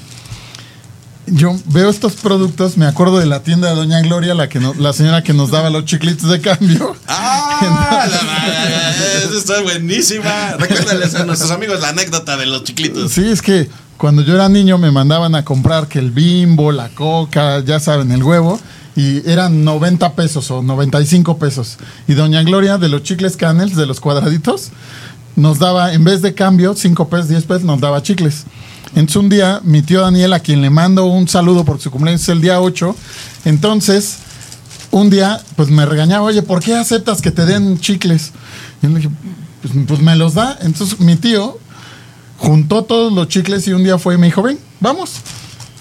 yo veo estos productos, me acuerdo de la tienda de Doña Gloria, la que no- la señora que nos daba los chiclitos de cambio. ¡Ah! la esa está buenísima. Recuérdales a nuestros amigos la anécdota de los chiclitos. Sí, es que cuando yo era niño me mandaban a comprar que el bimbo, la coca, ya saben, el huevo, y eran 90 pesos o 95 pesos. Y Doña Gloria de los chicles canels, de los cuadraditos, nos daba, en vez de cambio, 5 pesos, 10 pesos, nos daba chicles. Entonces un día, mi tío Daniel, a quien le mando un saludo porque su cumpleaños es el día 8, entonces un día, pues me regañaba, oye, ¿por qué aceptas que te den chicles? Y yo le dije, pues, pues me los da. Entonces mi tío juntó todos los chicles y un día fue y me dijo, ven, vamos.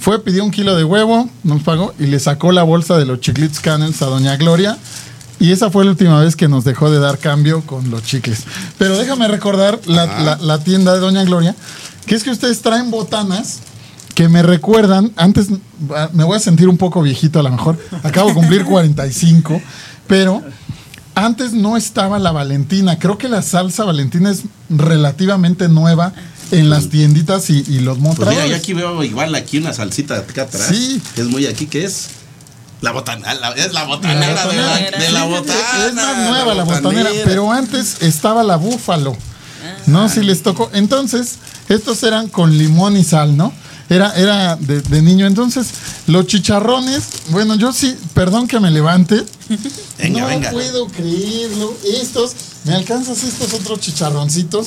Fue, pidió un kilo de huevo, nos pagó y le sacó la bolsa de los chiclitos canels a Doña Gloria. Y esa fue la última vez que nos dejó de dar cambio con los chicles. Pero déjame recordar la, la- la tienda de Doña Gloria, que es que ustedes traen botanas que me recuerdan, antes ah, me voy a sentir un poco viejito a lo mejor, acabo de cumplir 45, pero antes no estaba la Valentina. Creo que la salsa Valentina es relativamente nueva en las tienditas y, y los Pues mira, yo aquí veo igual aquí una salsita acá atrás. Sí. que Es muy aquí, ¿qué es? La botana, la- es la botanera, La de, la, botanera. de la botana. es más nueva la, botanera, botanera. pero antes estaba la búfalo. No, si les tocó. Entonces, estos eran con limón y sal, ¿no? Era, era de, de niño. Entonces, los chicharrones, bueno, yo sí, perdón que me levante. Venga, no venga. puedo creerlo. Estos, ¿me alcanzas estos otros chicharroncitos?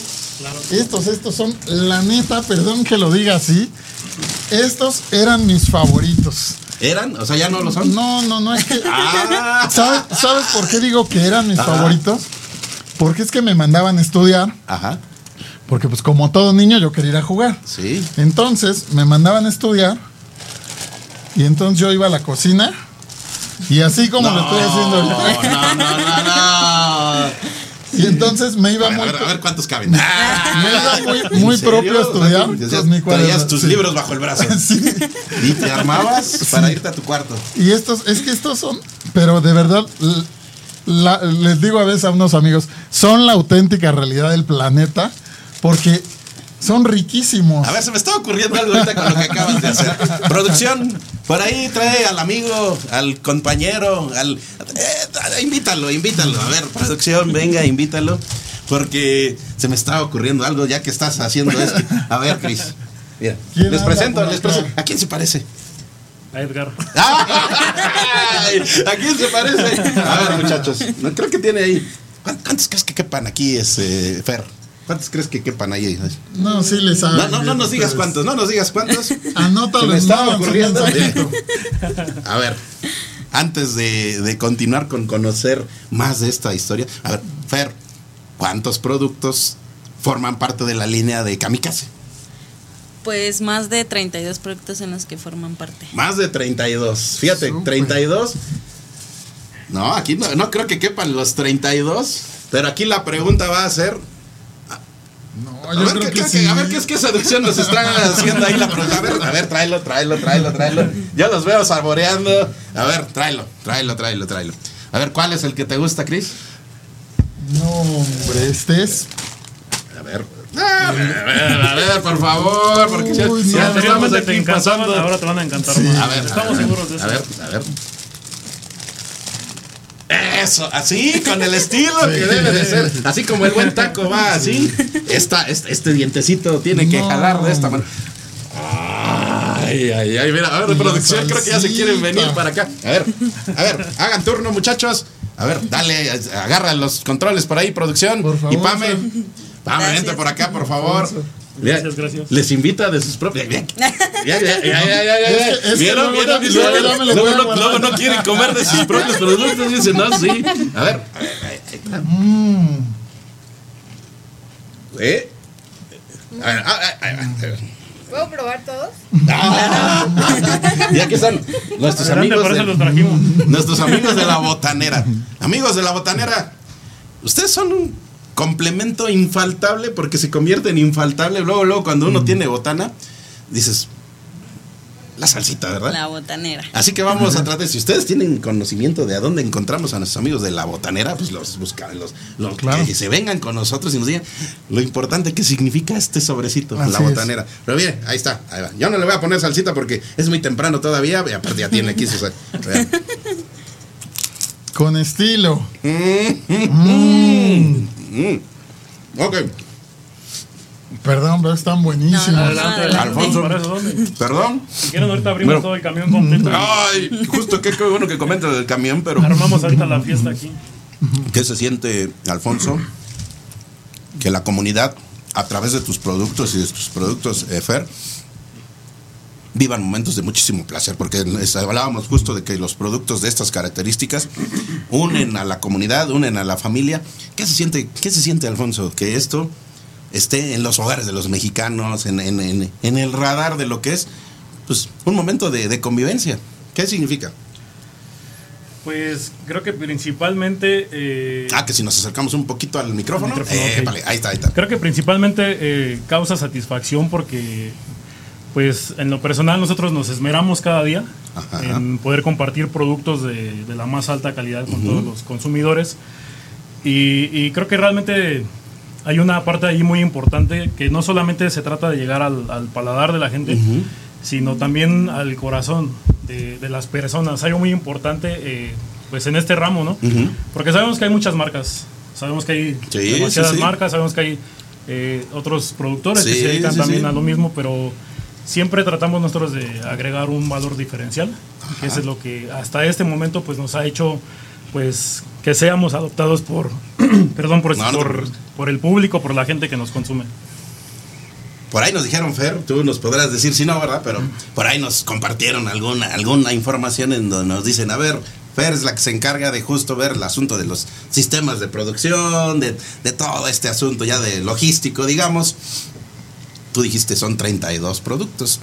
Estos, estos son, la neta, perdón que lo diga así. Estos eran mis favoritos. ¿Eran? O sea, ya no lo son. No, no, no es que. Ah. ¿Sabes, ¿Sabes por qué digo que eran mis Ajá. favoritos? Porque es que me mandaban a estudiar. Ajá. Porque, pues, como todo niño, yo quería ir a jugar. Sí. Entonces, me mandaban a estudiar. Y entonces yo iba a la cocina. Y así como lo estoy haciendo. No, no, no, no. Y entonces me iba A ver, muy. a ver, a ver cuántos caben. Me iba muy, muy propio a estudiar. Entonces, traías tus sí. libros bajo el brazo. Sí. Y te armabas para irte a tu cuarto. Y estos, es que estos son, pero de verdad, la- les digo a veces a unos amigos, son la auténtica realidad del planeta, porque son riquísimos. A ver, se me está ocurriendo algo ahorita con lo que acabas de hacer. Producción, por ahí trae al amigo, al compañero, al. Invítalo, invítalo. A ver, producción, venga, invítalo. Porque se me está ocurriendo algo ya que estás haciendo esto. A ver, Cris. Mira, ¿Quién les presento, les presento. ¿A quién se parece? A Edgar. ¡Ay! ¿A quién se parece? A ver, muchachos. No, creo que tiene ahí. ¿Cuán- ¿Cuántos crees que quepan aquí, este, Fer? ¿Cuántos crees que quepan ahí? No, sí les saben. No, no, no nos digas cuántos, no nos digas cuántos. Anótalo, Se me estaba ocurriendo. A ver, antes de, de continuar con conocer más de esta historia, a ver, Fer, ¿cuántos productos forman parte de la línea de Kamikaze? Pues más de 32 proyectos en los que forman parte. Más de 32. Fíjate, Súper. 32. No, aquí no, no creo que quepan los 32. Pero aquí la pregunta va a ser. A Yo ver, creo ¿qué, que sí. a ver qué es qué seducción nos está haciendo ahí la pregunta. A ver, a ver, tráelo, tráelo, tráelo, tráelo. Yo los veo saboreando. A ver, tráelo, tráelo, tráelo, tráelo. A ver, ¿cuál es el que te gusta, Chris? No, hombre, este es. A ver. A ver, a ver, a ver, por favor, porque ya, Uy, ya no. estamos Anteriormente te aquí encantaban, pasando. ahora te van a encantar Sí. más. A ver, Estamos a ver, seguros de eso. A ver, a ver. Eso, así, con el estilo que debe de ser. Así como el buen taco va así. Esta, este, este dientecito tiene que jalar de esta manera. Ay, ay, ay, mira, a ver, producción, creo que ya se quieren venir para acá. A ver, a ver, hagan turno, muchachos. A ver, dale, agarra los controles por ahí, producción. Por favor, y Pame. Pame, vente por acá, por favor. Gracias, gracias. Les invita de sus propias. Ya, ya, ya, ya, ya, ya, ya. Que- que ¿Vieron? ¿Vieron? ya- Luego- ya a no- guardar. luego no quieren comer de sus propios productos. Dicen, no, sí. A ver. a ver, ahí está. Mmm. ¿Eh? A ver, ah, ah, ah, ah. ¿Puedo probar todos? Y aquí están nuestros Adelante, amigos. por eso de- los trajimos. Nuestros amigos de la botanera. Amigos de la botanera, ustedes son un complemento infaltable porque se convierte en infaltable. Luego, luego, cuando uno tiene botana, dices, la salsita, ¿verdad? La botanera. Así que vamos a tratar, si ustedes tienen conocimiento de a dónde encontramos a nuestros amigos de la botanera, pues los buscan, los, los- Claro. que se vengan con nosotros y nos digan lo importante que significa este sobrecito, Así la es. botanera. Pero mire, ahí está, ahí va. Yo no le voy a poner salsita porque es muy temprano todavía, y aparte ya tiene aquí su sal. Con estilo. Mm. Ok, Perdón, pero están buenísimos. No, no, Adelante, adelante. Alfonso. Para eso, ¿dónde? perdón. Si quieren, ahorita abrimos Bueno. todo el camión completo. Ay, justo qué, qué bueno que comenta del camión, pero... Armamos ahorita la fiesta aquí. ¿Qué se siente, Alfonso? Que la comunidad, a través de tus productos y de tus productos, eh, Fer, vivan momentos de muchísimo placer, porque hablábamos justo de que los productos de estas características unen a la comunidad, unen a la familia. ¿Qué se siente, qué se siente Alfonso? Que esto esté en los hogares de los mexicanos, en, en- en- en el radar de lo que es pues, un momento de, de convivencia. ¿Qué significa? Pues creo que principalmente. eh, Ah, que si nos acercamos un poquito al micrófono. Al micrófono, Eh, vale, ahí está, ahí está. Creo que principalmente eh, causa satisfacción porque, pues, en lo personal nosotros nos esmeramos cada día Ajá. en poder compartir productos de, de la más alta calidad con todos los consumidores. Y, y creo que realmente hay una parte ahí muy importante que no solamente se trata de llegar al, al paladar de la gente, sino también al corazón de, de las personas. Algo muy importante, eh, pues, en este ramo, ¿no? Porque sabemos que hay muchas marcas, sabemos que hay Sí, demasiadas sí, sí. marcas, sabemos que hay eh, otros productores que se dedican también a lo mismo, pero siempre tratamos nosotros de agregar un valor diferencial, que eso es lo que hasta este momento pues nos ha hecho pues que seamos adoptados por perdón por, No, por, por el público, por la gente que nos consume. Por ahí nos dijeron, Fer, tú nos podrás decir si no, ¿verdad? Pero por ahí nos compartieron alguna, alguna información en donde nos dicen, a ver, Fer es la que se encarga de justo ver el asunto de los sistemas de producción, de, de todo este asunto ya de logístico, digamos. Tú dijiste, son 32 productos.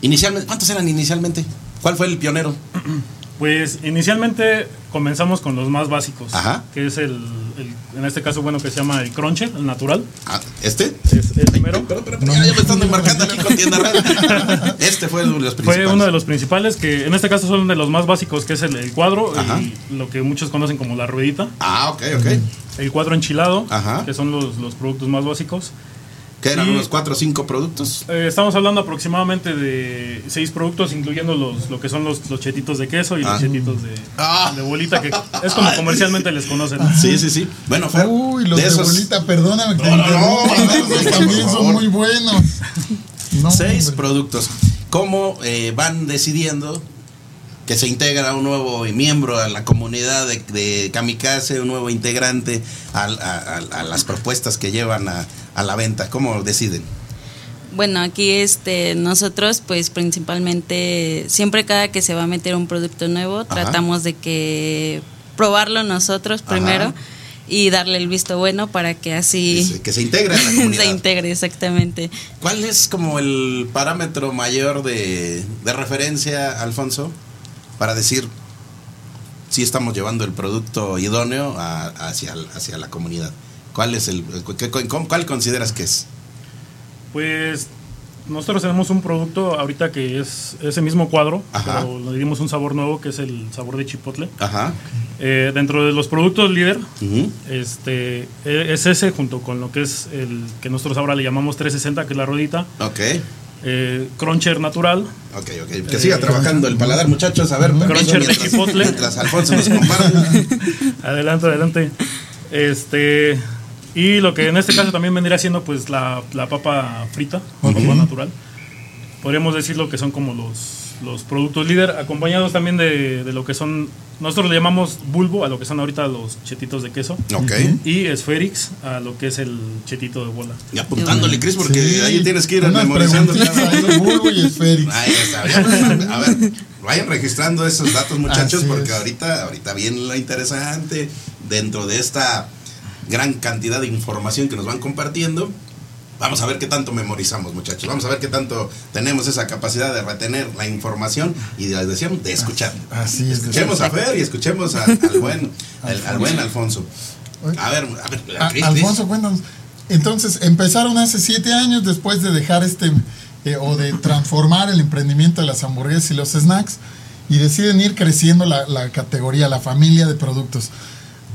Inicialmente, ¿cuántos eran inicialmente? ¿Cuál fue el pionero? Pues inicialmente comenzamos con los más básicos, Ajá. que es el, el- en este caso bueno que se llama el cruncher, el natural. Ah, ¿Este? Es el primero. Perdón, perdón, perdón, ya, ya me están embarcando aquí con tienda rara. Este fue uno de los principales. Fue uno de los principales que en este caso son de los más básicos, que es el, el cuadro Ajá. y lo que muchos conocen como la ruedita. Ah, ok, ok. El cuadro enchilado, Ajá. que son los, los productos más básicos. ¿Qué eran Y- unos 4 o 5 productos? Eh, estamos hablando aproximadamente de seis productos, incluyendo los, lo que son los, los chetitos de queso y Ah. los chetitos de, Ah. de bolita, que es como comercialmente les conocen. Sí, sí, sí. Bueno, Fer, Uy, los de de, esos bolita, perdóname que No, no, no, también son muy buenos. No, seis hombre. productos, ¿cómo eh, van decidiendo que se integra un nuevo miembro a la comunidad de, de Kamikaze, un nuevo integrante a, a- a las propuestas que llevan a, a la venta? ¿Cómo deciden? Bueno, aquí este nosotros pues principalmente siempre cada que se va a meter un producto nuevo tratamos de que probarlo nosotros Ajá. primero y darle el visto bueno para que Que así se, que se integre a la comunidad. se integre exactamente. ¿Cuál es como el parámetro mayor de, de referencia, Alfonso, para decir si estamos llevando el producto idóneo a- hacia, hacia la comunidad? ¿Cuál es el, cuál, consideras que es? Pues nosotros tenemos un producto ahorita que es ese mismo cuadro, Ajá. pero le dimos un sabor nuevo que es el sabor de chipotle. Ajá. Eh, dentro de los productos líder, este, e- es ese junto con lo que es el que nosotros ahora le llamamos 360, que es la rodita, Ok. Eh, cruncher natural, Ok, ok. Que siga trabajando el paladar, muchachos. A ver, Cruncher de mientras, chipotle. mientras Alfonso nos comparte. Adelante, adelante. Este y lo que en este caso también vendría siendo pues la, la papa frita, papa natural. Podríamos decirlo que son como los, los productos líder, acompañados también de, de lo que son, nosotros le llamamos bulbo a lo que son ahorita los chetitos de queso. Ok. Y Spherix a lo que es el chetito de bola. Y apuntándole, Cris, porque Sí, ahí tienes que ir memorizando. Bulbo y Esférix. Ahí está. A ver, vayan registrando esos datos, muchachos, Así porque es. ahorita, ahorita viene lo interesante dentro de esta gran cantidad de información que nos van compartiendo. Vamos a ver qué tanto memorizamos, muchachos. Vamos a ver qué tanto tenemos esa capacidad de retener la información y, les decíamos, de escuchar. Así es. Escuchemos a Fer y escuchemos a- al, buen, al, al buen Alfonso. A ver, a ver, A- Cris, Alfonso, cuéntanos. Entonces, empezaron hace siete años después de dejar este eh, o de transformar el emprendimiento de las hamburguesas y los snacks y deciden ir creciendo la, la categoría, la familia de productos.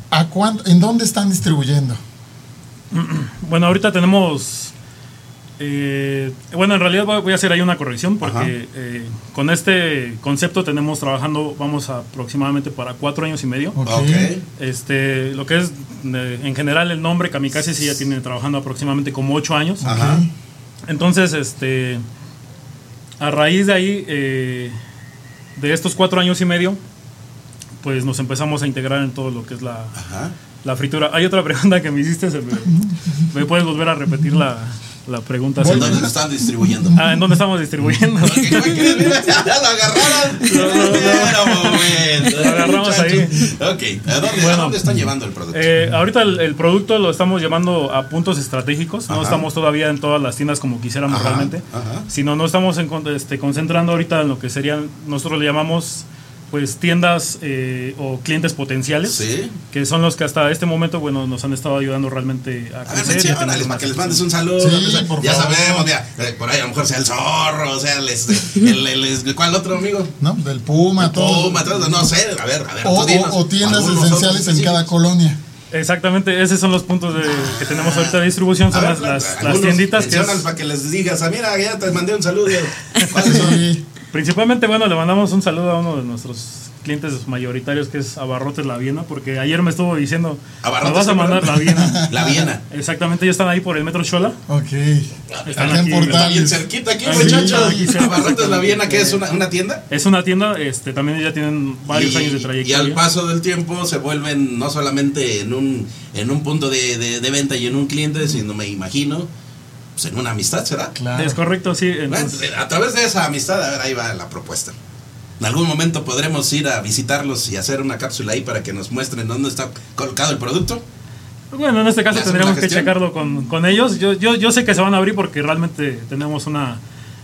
¿A cuánto, ¿En dónde están distribuyendo? Bueno, ahorita tenemos. eh, bueno, en realidad voy a hacer ahí una corrección porque eh, con este concepto tenemos trabajando, vamos a aproximadamente para cuatro años y medio. Ok. Ok. Este, lo que es eh, en general el nombre Kamikaze sí ya tiene trabajando aproximadamente como ocho años. Ajá. Entonces, este, a raíz de ahí, eh, de estos cuatro años y medio, pues nos empezamos a integrar en todo lo que es la, Ajá. La fritura. Hay otra pregunta que me hiciste, me, ¿me puedes volver a repetir la, la pregunta? ¿En dónde lo están distribuyendo? Ah, ¿en dónde estamos distribuyendo? Lo agarraron. Lo agarramos ahí. Ok, ¿a dónde, Bueno. ¿a dónde están llevando el producto? Eh, ahorita el, el producto lo estamos llevando a puntos estratégicos. No Ajá. estamos todavía en todas las tiendas como quisiéramos Ajá, realmente. ajá. Sino no estamos en este, concentrando ahorita en lo que serían, nosotros le llamamos pues tiendas eh, o clientes potenciales. Sí. Que son los que hasta este momento, bueno, nos han estado ayudando realmente a A ver, crecer. y a menciónales más para que les mandes un saludo. Sí, por ya favor. sabemos, ya, eh, por ahí a lo mejor sea el zorro, o sea, el, el, el- el- ¿cuál otro amigo? ¿No? Del Puma, todo. Puma, todo, no sé, a ver, a ver. o, tú dinos, o- tiendas esenciales otros en cada colonia. Exactamente, esos son los puntos de- que tenemos ahorita de distribución. Son ver, las, las- las algunos tienditas que es- para que les digas, ah, mira, ya te mandé un saludo. Principalmente, bueno, le mandamos un saludo a uno de nuestros clientes mayoritarios que es Abarrotes La Viena, porque ayer me estuvo diciendo, Abarrotes, "Me vas a ¿qué, mandar? La Viena. La Viena. Exactamente, ellos están ahí por el Metro Chola. Ok. Están aquí, bien cerquita aquí, muchachos. sí, cerca. Abarrotes La Viena, que es una, una tienda. Es una tienda, este, también ya tienen varios y, años de y trayectoria. al paso del tiempo se vuelven no solamente en un, en un punto de, de- de venta y en un cliente, sino me imagino, pues en una amistad, ¿será? Claro. Es correcto, sí. Bueno, entonces- a través de esa amistad, a ver, ahí va la propuesta. En algún momento podremos ir a visitarlos y hacer una cápsula ahí para que nos muestren dónde está colocado el producto. bueno, en este caso ¿Le hacemos tendríamos que checarlo con, con ellos. Yo, yo, yo sé que se van a abrir porque realmente tenemos una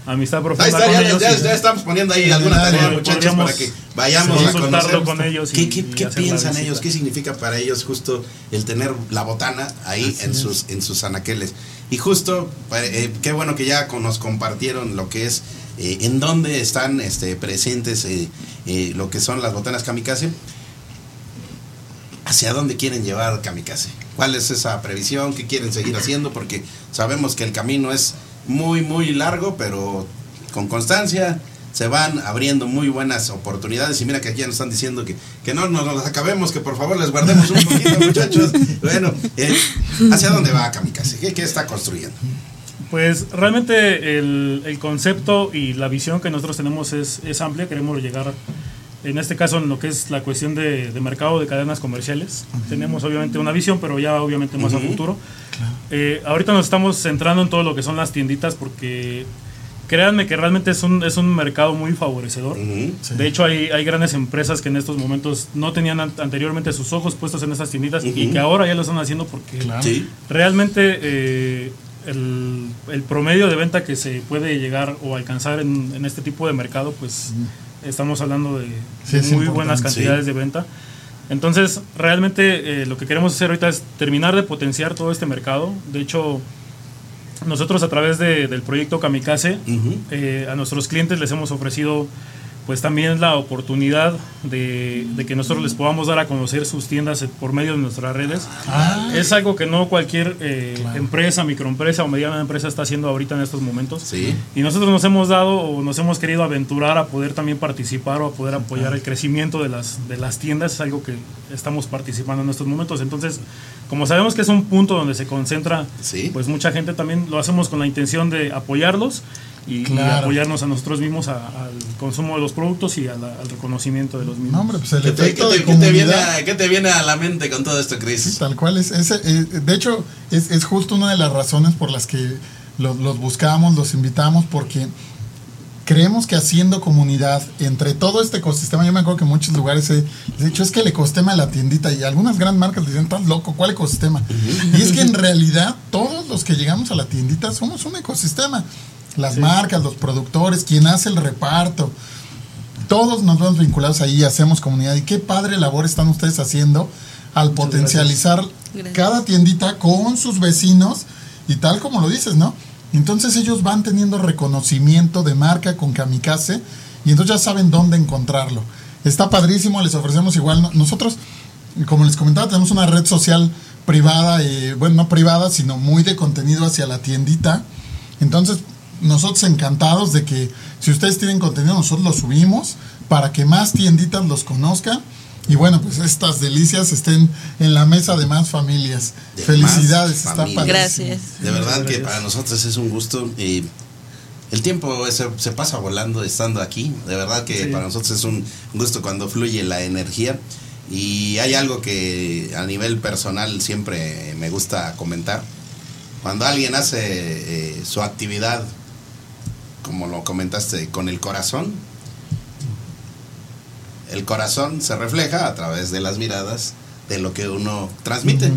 amistad profunda Ahí está, con ya, ellos. ya- y- ya estamos poniendo ahí alguna tarea, muchachos, para que vayamos sí, a consultarlo conocer. con ellos y- ¿Qué, qué- y qué piensan ellos? ¿Qué significa para ellos justo el tener la botana ahí en sus, en sus anaqueles? Y justo, eh, qué bueno que ya nos compartieron lo que es, eh, en dónde están este, presentes eh, eh, lo que son las botanas kamikaze. ¿Hacia dónde quieren llevar kamikaze? ¿Cuál es esa previsión? ¿Qué quieren seguir haciendo? Porque sabemos que el camino es muy, muy largo, pero con constancia se van abriendo muy buenas oportunidades. Y mira que aquí ya nos están diciendo que, que no nos las acabemos, que por favor les guardemos un poquito, muchachos. Bueno, eh, ¿hacia dónde va Kamikaze? ¿Qué, qué está construyendo? Pues realmente el, el concepto y la visión que nosotros tenemos es, es amplia. Queremos llegar, en este caso, en lo que es la cuestión de, de mercado de cadenas comerciales. Tenemos obviamente una visión, pero ya obviamente más a Ujú. futuro. Eh, ahorita nos estamos centrando en todo lo que son las tienditas porque créanme que realmente es un, es un mercado muy favorecedor. Ujú. Sí. De hecho, hay, hay grandes empresas que en estos momentos no tenían an- anteriormente sus ojos puestos en estas tienditas y Ujú. que ahora ya lo están haciendo porque Claro. Sí. realmente eh, el, el promedio de venta que se puede llegar o alcanzar en, en este tipo de mercado, pues estamos hablando de, Sí, muy buenas cantidades Sí. de venta. Entonces, realmente eh, lo que queremos hacer ahorita es terminar de potenciar todo este mercado. De hecho, nosotros a través de- del proyecto Kamikaze, eh, a nuestros clientes les hemos ofrecido pues también la oportunidad de, de que nosotros les podamos dar a conocer sus tiendas por medio de nuestras redes. Ah. Es algo que no cualquier eh, empresa, microempresa o mediana empresa está haciendo ahorita en estos momentos. Sí. Y nosotros nos hemos dado o nos hemos querido aventurar a poder también participar o a poder apoyar el crecimiento de las, de las tiendas. Es algo que estamos participando en estos momentos. Entonces, como sabemos que es un punto donde se concentra Sí. pues mucha gente, también lo hacemos con la intención de apoyarlos y, y Claro. apoyarnos a nosotros mismos a- al consumo de los productos y a la- al reconocimiento de los mismos. No, hombre, pues el ¿Qué te, qué efecto te- de qué te viene a, qué te viene a la mente con todo esto, Sí, Chris? tal cual es. ese, eh, de hecho, es, es justo una de las razones por las que los, los buscamos, los invitamos, porque creemos que haciendo comunidad entre todo este ecosistema, yo me acuerdo que en muchos lugares he he dicho, es que el ecosistema de la tiendita y algunas grandes marcas dicen, estás loco, ¿cuál ecosistema? Y es que en realidad todos los que llegamos a la tiendita somos un ecosistema. Las marcas, los productores, quien hace el reparto, todos nos vemos vinculados ahí y hacemos comunidad. Y qué padre labor están ustedes haciendo al potencializar Gracias. cada tiendita con sus vecinos y tal como lo dices, ¿no? Entonces ellos van teniendo reconocimiento de marca con Kamikaze y entonces ya saben dónde encontrarlo. Está padrísimo, les ofrecemos igual. no- Nosotros, como les comentaba, tenemos una red social privada, eh, bueno, no privada, sino muy de contenido hacia la tiendita. Entonces, nosotros encantados de que si ustedes tienen contenido, nosotros lo subimos para que más tienditas los conozcan. Y bueno, pues estas delicias estén en la mesa de más familias. De Felicidades, más está familias. Gracias. De verdad que para nosotros es un gusto. y el tiempo se, se pasa volando estando aquí. De verdad que Sí. para nosotros es un gusto cuando fluye la energía. Y hay algo que a nivel personal siempre me gusta comentar. Cuando alguien hace eh, su actividad, como lo comentaste, con el corazón, el corazón se refleja a través de las miradas de lo que uno transmite.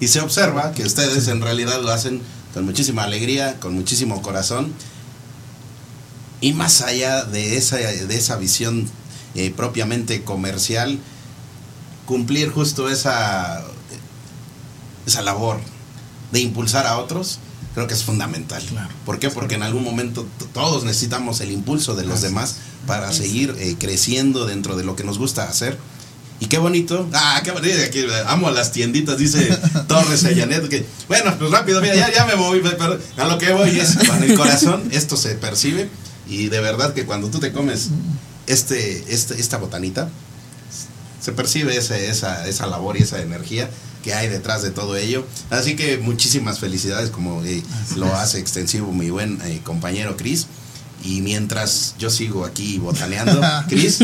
Y se observa que ustedes en realidad lo hacen con muchísima alegría, con muchísimo corazón. Y más allá de esa, de esa visión eh, propiamente comercial, cumplir justo esa, esa labor de impulsar a otros, creo que es fundamental. Claro. ¿Por qué? Porque en algún momento todos necesitamos el impulso de los demás para seguir eh, creciendo dentro de lo que nos gusta hacer. Y qué bonito. Ah, qué bonito. Aquí, amo las tienditas, dice Torres Ayanet. Que, bueno, pues rápido, mira, ya, ya me moví, pero a lo que voy es con el corazón, esto se percibe. Y de verdad que cuando tú te comes este, este, esta botanita, se percibe ese- esa, esa labor y esa energía que hay detrás de todo ello. Así que muchísimas felicidades, como eh, lo hace extensivo mi buen eh, compañero Chris. Y mientras yo sigo aquí botaneando, Chris,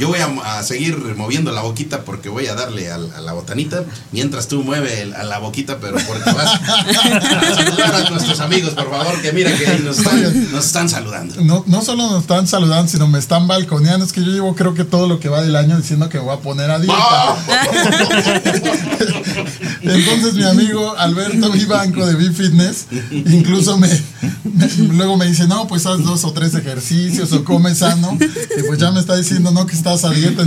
yo voy a, a seguir moviendo la boquita porque voy a darle a, la botanita. Mientras tú mueve el- a la boquita, pero porque vas a saludar a nuestros amigos, por favor, que mira que nos están, nos están saludando. No, no solo nos están saludando, sino me están balconeando. Es que yo llevo creo que todo lo que va del año diciendo que me voy a poner a dieta. Entonces mi amigo Alberto Vivanco de B-Fitness incluso me, me- luego me dice, no, pues haz dos o tres ejercicios o come sano. Y pues ya me está diciendo, no, que estás a dieta.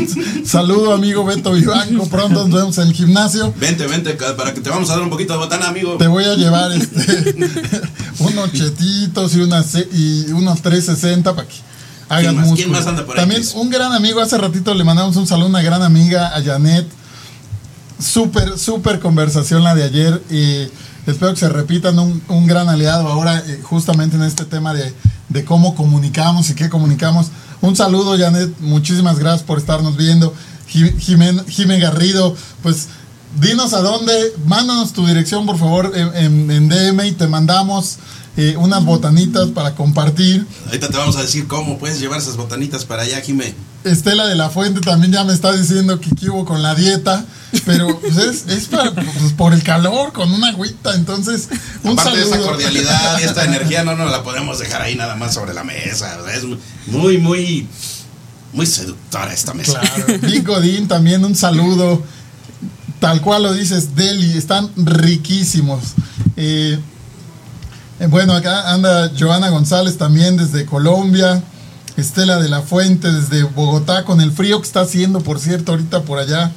Saludo amigo Beto Vivanco, pronto nos vemos en el gimnasio. Vente, vente, para que te vamos a dar un poquito de botana, amigo. Te voy a llevar este, unos chetitos y, unas, ce- y unos 360 para que hagas ¿Quién más? músculo. ¿Quién más anda por ahí, También un gran amigo, hace ratito le mandamos un saludo a una gran amiga, a Janet. Súper, súper conversación la de ayer y espero que se repitan un, un gran aliado ahora eh, justamente en este tema de, de cómo comunicamos y qué comunicamos. Un saludo, Janet, muchísimas gracias por estarnos viendo. Ji- Jimen, Jime Garrido, pues dinos a dónde, mándanos tu dirección por favor en, en- en DM y te mandamos eh, unas botanitas para compartir. Ahorita te vamos a decir cómo puedes llevar esas botanitas para allá, Jimé. Estela de la Fuente también ya me está diciendo que hubo con la dieta, pero pues es, es para- pues, por el calor, con una agüita, entonces un Aparte de esa saludo. cordialidad y esta energía, no nos la podemos dejar ahí nada más sobre la mesa. es muy, muy, muy seductora esta mesa. Claro. Godín también un saludo. Tal cual lo dices, Deli, están riquísimos. Eh, bueno, acá anda Joana González también desde Colombia. Estela de la Fuente desde Bogotá con el frío que está haciendo, por cierto, ahorita por allá.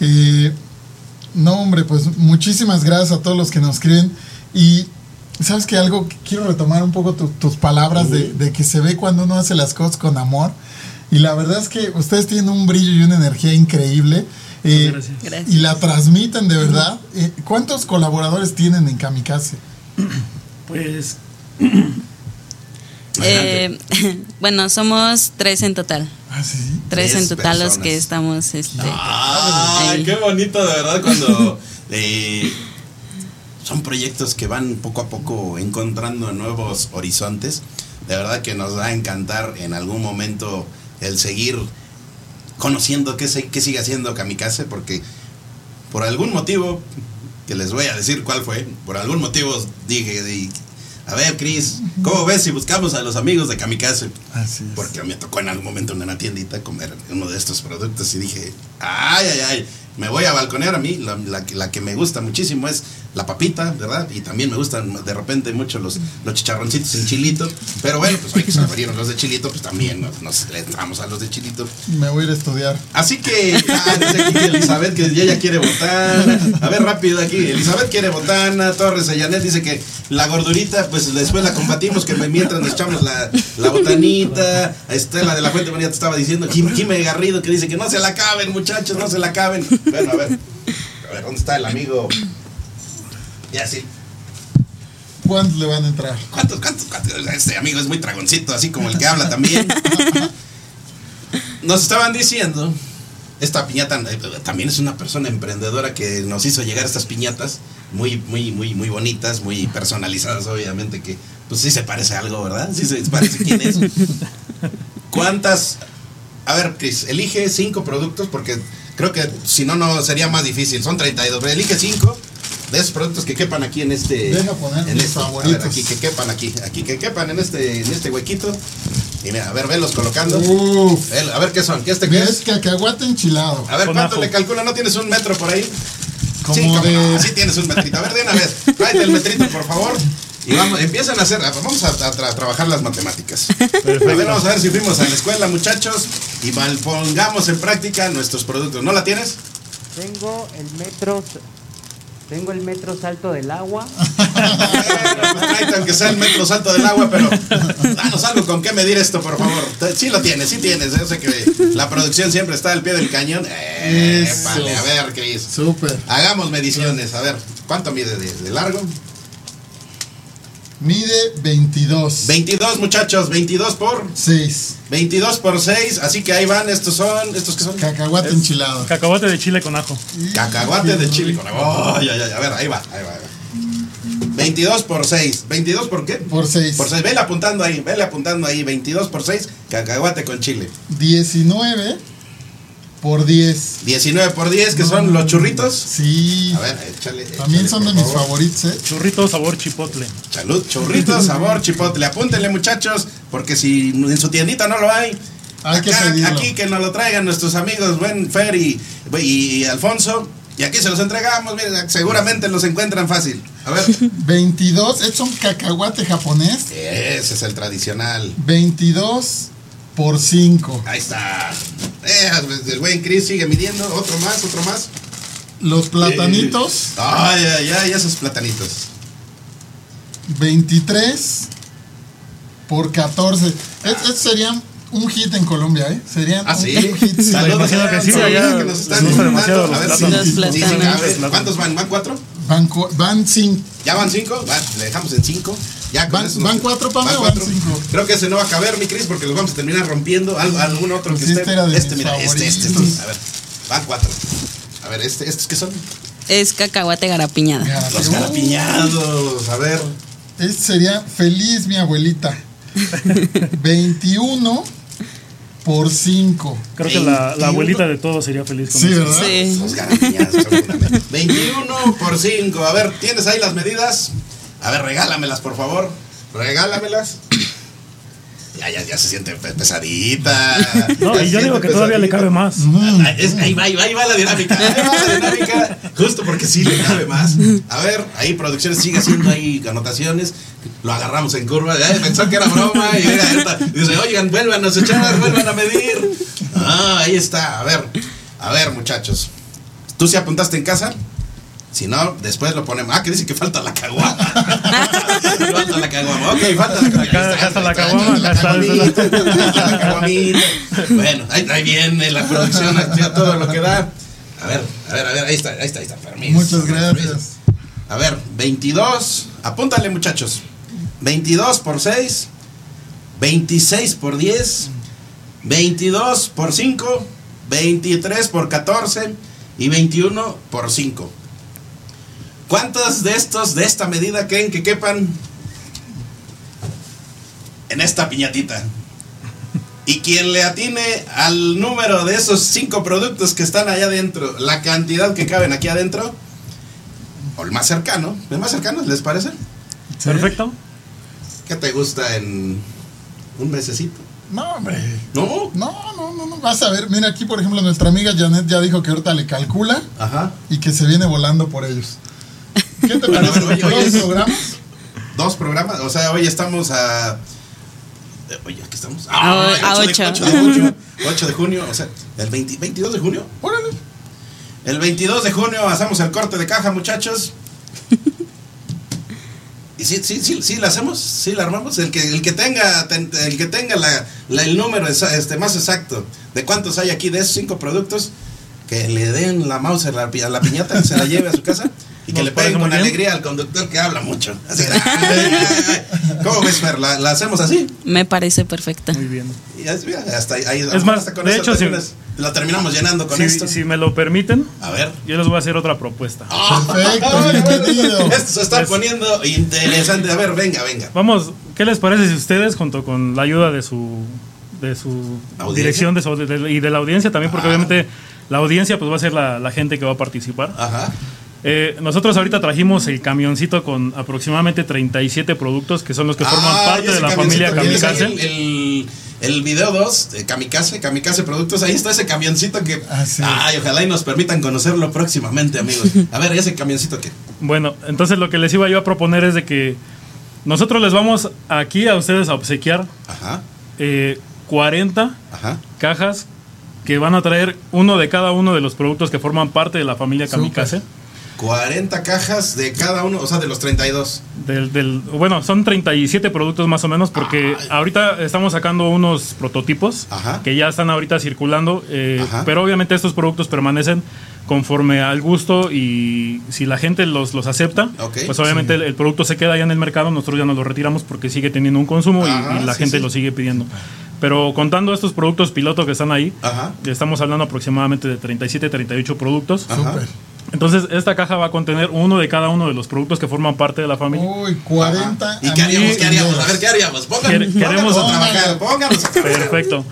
Eh, no, hombre, pues muchísimas gracias a todos los que nos escriben. Y sabes que algo, quiero retomar un poco tus palabras de, de, que se ve cuando uno hace las cosas con amor. Y la verdad es que ustedes tienen un brillo y una energía increíble. Eh, gracias. Y la transmiten de verdad. Eh, ¿Cuántos colaboradores tienen en Kamikaze? Pues eh, bueno, somos tres en total. ¿Ah, sí? Tres, en total los que estamos. Este, ¡Ay, qué bonito, de verdad, cuando eh, son proyectos que van poco a poco encontrando nuevos horizontes. De verdad que nos va a encantar en algún momento el seguir conociendo qué, qué sigue haciendo Kamikaze, porque por algún motivo, que les voy a decir cuál fue, por algún motivo dije, a ver, Cris, ¿cómo ves si buscamos a los amigos de Kamikaze? Así es. Porque me tocó en algún momento en una tiendita comer uno de estos productos y dije, ay, ay, ay, me voy a balconear a mí. La, la, la que me gusta muchísimo es la papita, ¿verdad? Y también me gustan de repente mucho los, los chicharroncitos en chilito. Pero bueno, pues hoy que se abrieron los de chilito, pues también nos, nos le entramos a los de chilito. Me voy a ir a estudiar. Así que, ah, dice aquí Elizabeth que ya quiere botana. A ver, rápido aquí. Elizabeth quiere botana. Torres Ayanet dice que la gordurita, pues después la combatimos, que mientras nos echamos la, la botanita. Estela de la Fuente Bonita te estaba diciendo. Jimmy Garrido que dice que no se la acaben, muchachos, no se la acaben. Bueno, a ver. A ver, ¿dónde está el amigo? Ya sí. ¿Cuántos le van a entrar? ¿Cuántos, cuántos, cuántos? Este amigo es muy dragoncito, así como el que habla también. Nos estaban diciendo, esta piñata eh, también es una persona emprendedora que nos hizo llegar estas piñatas muy, muy, muy, muy bonitas, muy personalizadas, obviamente, que pues sí se parece a algo, ¿verdad? Sí se parece quién es. ¿Cuántas? A ver, Chris, elige cinco productos porque creo que si no, no sería más difícil. Son 32, elige cinco de esos productos que quepan aquí en este. Deja poner en este, favoritos. A ver, aquí que quepan aquí, aquí que quepan en este, en este huequito. Y mira, a ver, velos colocando. Uf. A ver qué son, ¿qué este qué Es es? cacahuate enchilado. A ver, Con ¿cuánto ajo. le calcula? ¿No tienes un metro por ahí? Como sí, de- no, sí tienes un metrito. A ver, de una vez, tráete el metrito, por favor. Y vamos, empiezan a hacer, vamos a, a tra- trabajar las matemáticas. Primero vamos a ver si fuimos a la escuela, muchachos, y mal pongamos en práctica nuestros productos. ¿No la tienes? Tengo el metro, tengo el metro salto del agua. Pues aunque sea el metro salto del agua, pero danos algo con qué medir esto, por favor. Sí lo tienes, sí tienes. Yo sé que la producción siempre está al pie del cañón. Eh, vale, a ver, Cris. Súper. Hagamos mediciones. A ver, ¿cuánto mide de, de largo? Mide 22. 22, muchachos. 22 por 6. 22 por 6. Así que ahí van. Estos son. ¿Estos qué son? Cacahuate enchilado. cacahuate de chile con ajo. Cacahuate de chile con oh, ya, ya, ya. A ver, ahí va, ahí va, ahí va. 22 por 6. ¿22 por qué? Por 6. Por 6. Vele apuntando ahí, vele apuntando ahí. 22 por 6. Cacahuate con chile. 19 por 10. 19 por 10, que son los churritos. Sí. A ver, échale. También son de mis favor. favoritos, ¿eh? Churrito sabor chipotle. Salud, churritos, sabor, chipotle. Apúntenle, muchachos, porque si en su tiendita no lo hay, Hay que acá- pedirlo. aquí que nos lo traigan nuestros amigos Buen Fer y, y Alfonso. Y aquí se los entregamos, miren, seguramente los encuentran fácil. A ver, 22. Es un cacahuate japonés. ese es el tradicional. 22 por 5. Ahí está. Eh, el buen Chris sigue midiendo. Otro más, otro más. Los platanitos. Ay, ay, ay, esos platanitos. 23 por 14. Es, es- serían un hit en Colombia, ¿eh? Serían Ah, un, sí. un hit. sí. Saludos que sí, allá que nos están demasiado. A ver si- sí. ¿Cuántos van? ¿Van cuatro? Van, cu- van cinco. ¿Ya van cinco? Va, le dejamos en cinco. Ya ¿Van- eso van nos- cuatro, Pame, van cuatro. cinco? Creo que ese no va a caber, mi Cris, porque los vamos a terminar rompiendo. Al- algún otro que Pues esté. este era de este, mira, este, este, este. A ver, van cuatro. A ver, este, ¿estos qué son? Es cacahuate garapiñada. Garapio. Los garapiñados. A ver. Este sería feliz mi abuelita. 21 por 5. Creo que la, la 21. abuelita de todos sería feliz con Sí, eso. ¿verdad? Sí. Los garapiñados. seguramente. 21 por 5. A ver, ¿tienes ahí las medidas? A ver, regálamelas, por favor. Regálamelas. Ya, ya, ya se siente pe- pesadita. No, y se yo digo que todavía le cabe más. Ah, es- ahí, va, ahí va, ahí va la dinámica. Ahí va la dinámica. Justo porque sí le cabe más. A ver, ahí producciones sigue haciendo ahí anotaciones. Lo agarramos en curva. Pensó que era broma. Y dice, oigan, vuelvan a echar, vuelvan a medir. Ah, ahí está. A ver, a ver, muchachos. ¿Tú sí apuntaste en casa? Si no, después lo ponemos. Ah, que dice que falta la caguama. falta la caguama. Ok, falta la caguama. Está la caguama, está, la caguamita, falta la caguamita. Bueno, ahí, ahí viene la producción, aquí a todo lo que da. A ver, a ver, a ver, ahí está, ahí está, ahí está. Permiso. Muchas gracias. permiso. A ver, 22. Apúntale, muchachos. 22 por 6. 26 por 10. 22 por 5. 23 por 14. Y 21 por 5. ¿Cuántos de estos, de esta medida, creen que quepan en esta piñatita? Y quien le atine al número de esos cinco productos que están allá adentro, la cantidad que caben aquí adentro, o el más cercano, el más cercano, ¿les parece? Perfecto. ¿Qué te gusta en un mesecito? No, hombre. ¿No? No, no, no, no. Vas a ver. Mira, aquí, por ejemplo, nuestra amiga Janet ya dijo que ahorita le calcula Ajá. y que se viene volando por ellos. ¿Qué te parece? bueno, oye, oye, ¿Dos programas? Dos programas, o sea, hoy estamos a... Oye, ¿qué estamos? A- a de- ocho. 8 de junio, 8 de junio, o sea, el 20 22 de junio. Órale. El 22 de junio hacemos el corte de caja, muchachos. Y sí, sí, sí, sí, la hacemos, sí, la armamos. El que, el que tenga, ten- el que tenga la, la- el número este, más exacto de cuántos hay aquí de esos cinco productos, que le den la mouse a la, a la piñata, se la lleve a su casa y que le peguen con alegría al conductor que habla mucho. Así. ¿Cómo ves, Fer? ¿La, la hacemos así? Me parece perfecta. Muy bien. Y hasta ahí, Es más, hasta con de hecho, si- la terminamos llenando con Si, esto. si me lo permiten, A ver. yo les voy a hacer otra propuesta. Perfecto, Ay, bienvenido. Esto se está Es- poniendo interesante. A ver, venga, venga. Vamos, ¿qué les parece si ustedes, junto con la ayuda de su, de su ¿Audiencia? dirección de su- de- y de la audiencia también, porque Ah. obviamente la audiencia pues va a ser la, la gente que va a participar. Ajá. Eh, nosotros ahorita trajimos el camioncito con aproximadamente 37 productos que son los que forman Ah, parte de la familia Kamikaze. El, el, el video 2 de Kamikaze, Kamikaze Productos, ahí está ese camioncito que. Es. Ay, ojalá y nos permitan conocerlo próximamente, amigos. A ver, ese camioncito que. Bueno, entonces lo que les iba yo a proponer es de que nosotros les vamos aquí a ustedes a obsequiar Ajá, eh, 40 ajá. cajas que van a traer uno de cada uno de los productos que forman parte de la familia Kamikaze. 40 cajas de cada uno, o sea, de los 32. Del, del- bueno, son 37 productos más o menos porque ahorita estamos sacando unos prototipos Ajá. que ya están ahorita circulando, eh, pero obviamente estos productos permanecen conforme al gusto y si la gente los, los acepta, pues obviamente el, el producto se queda ahí en el mercado, nosotros ya no lo retiramos porque sigue teniendo un consumo y- Ajá, y, la sí, gente sí. lo sigue pidiendo. Pero contando estos productos piloto que están ahí, Ajá. estamos hablando aproximadamente de 37, 38 productos. Ajá. Entonces, esta caja va a contener uno de cada uno de los productos que forman parte de la familia. Uy, 40. ¿Y qué haríamos? ¿Qué haríamos? A ver, ¿qué haríamos? Pongan, Quere- queremos- pónganos a trabajar, pónganos a trabajar. Perfecto.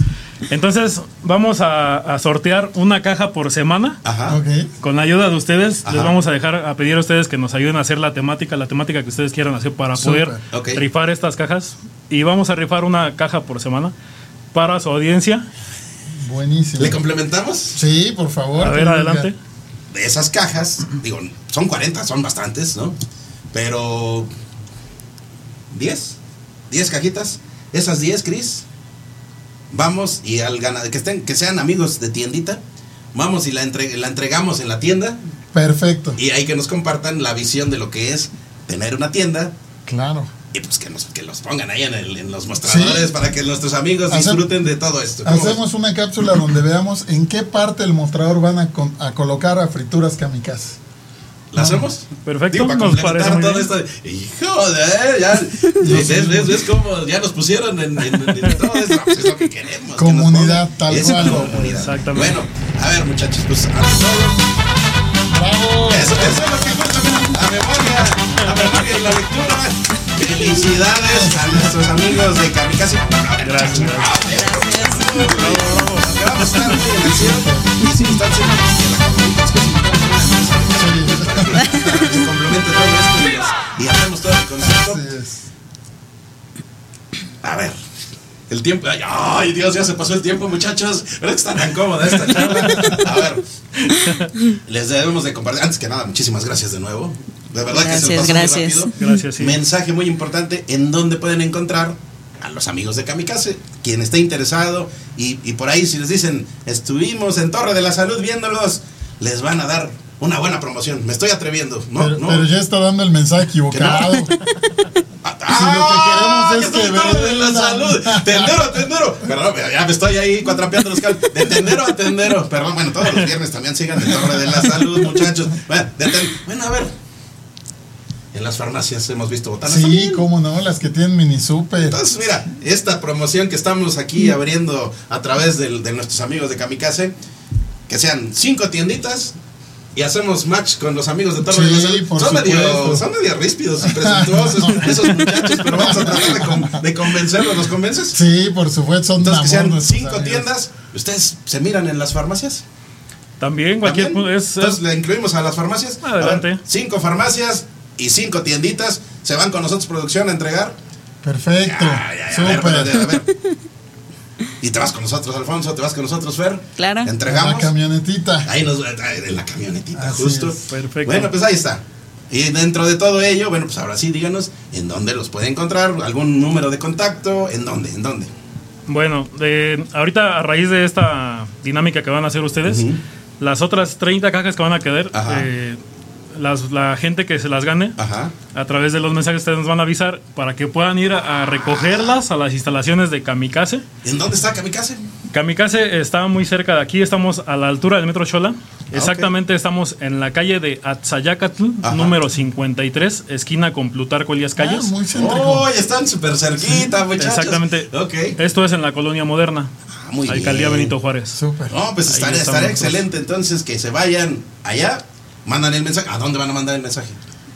Entonces, vamos a, a sortear una caja por semana. Ajá. Ok. Con la ayuda de ustedes, Ajá. les vamos a dejar a pedir a ustedes que nos ayuden a hacer la temática, la temática que ustedes quieran hacer para Súper. poder Ok. rifar estas cajas. Y vamos a rifar una caja por semana para su audiencia. Buenísimo. ¿Le complementamos? Sí, por favor. A ver, adelante. de esas cajas, digo, son 40, son bastantes, ¿no? Pero 10, 10 cajitas, esas 10, Cris, vamos y al ganador, que estén, que sean amigos de tiendita, vamos y la, entre- la entregamos en la tienda Perfecto. y ahí que nos compartan la visión de lo que es tener una tienda Claro. Y pues que nos que los pongan ahí en, el- en los mostradores Sí. para que nuestros amigos Hace- disfruten de todo esto. ¿Cómo Hacemos una cápsula donde veamos en qué parte del mostrador van a, con- a colocar a frituras kamikaze. ¿La hacemos? Perfecto, Digo, para nos parece muy todo bien. esto. Hijo de, ya. ¿Ves, ves, ves, ves cómo ya nos pusieron en, en- en todo esto? Pues es lo que queremos. Comunidad, tal cual. comunidad. Exactamente. Bueno, a ver, muchachos, pues ante todo, ¡Bravo! eso, eso es lo que gusta. La memoria, la memoria y la lectura. Felicidades a nuestros amigos de Kamikaze. Gracias. Porque vamos a estar muy en. Y sí, están que todo esto y, hacemos todo el concepto. A ver. El tiempo. Ay, ay, Dios, ya se pasó el tiempo, muchachos. ¿Verdad que está tan cómoda esta charla? A ver. Les debemos de compartir. Antes que nada, muchísimas gracias de nuevo. De verdad que se pasó gracias. muy rápido. Gracias, sí. Mensaje muy importante en donde pueden encontrar a los amigos de Kamikaze. Quien esté interesado y, y por ahí si les dicen, estuvimos en Torre de la Salud viéndolos, les van a dar una buena promoción. Me estoy atreviendo. No, pero, no. pero ya está dando el mensaje equivocado. Ah, Si lo que queremos es que de la salud. Tendero, tendero. Perdón, ya me estoy ahí cuatrapeando los cables. De tendero a tendero. Perdón, bueno, todos los viernes también sigan de Torre de la Salud, muchachos. Bueno, de ten- bueno, a ver. En las farmacias hemos visto botanas. Sí, también. cómo no, las que tienen mini super. Entonces, mira, esta promoción que estamos aquí abriendo a través del- de, nuestros amigos de Kamikaze, que sean cinco tienditas y hacemos match con los amigos de Torre de la Sí, Son medio, son medio ríspidos y presuntuosos esos muchachos, pero vamos a tratar de, con- de convencerlos. ¿Los convences? Sí, por supuesto, son Entonces, que sean cinco amigos. tiendas. ¿Ustedes se miran en las farmacias? También cualquier ¿También? es, Entonces, es- ¿le incluimos a las farmacias? A ver, Adelante. cinco farmacias y cinco tienditas. ¿Se van con nosotros, producción, a entregar? Perfecto. Ay, ay, a ver, Súper. a ver, a ver. Y te vas con nosotros, Alfonso, te vas con nosotros, Fer. Claro. La Entregamos. camionetita. Ahí nos en la camionetita, Así justo. es. Perfecto. Bueno, pues ahí está. Y dentro de todo ello, bueno, pues ahora sí, díganos en dónde los puede encontrar, algún número de contacto, en dónde, en dónde. Bueno, de- ahorita a raíz de esta dinámica que van a hacer ustedes, las otras 30 cajas que van a quedar, Ajá. eh, las- la gente que se las gane, Ajá. a través de los mensajes ustedes nos van a avisar para que puedan ir a, a recogerlas a las instalaciones de Kamikaze. ¿En dónde está Kamikaze? Kamikaze está muy cerca de aquí, estamos a la altura del Metro Chola. Ah, Exactamente, estamos en la calle de Atzayacatl, Ajá. número 53, esquina con Plutarco Elías Ah, Calles. muy céntrico. ¡Oh, están súper cerquita, muchachos! Exactamente. Ok. Esto es en la colonia moderna, Ah, muy Alcaldía bien. Benito Juárez. Súper. No, pues estará, estará excelente entonces que se vayan allá, mandan el mensaje. ¿A dónde van a mandar el mensaje?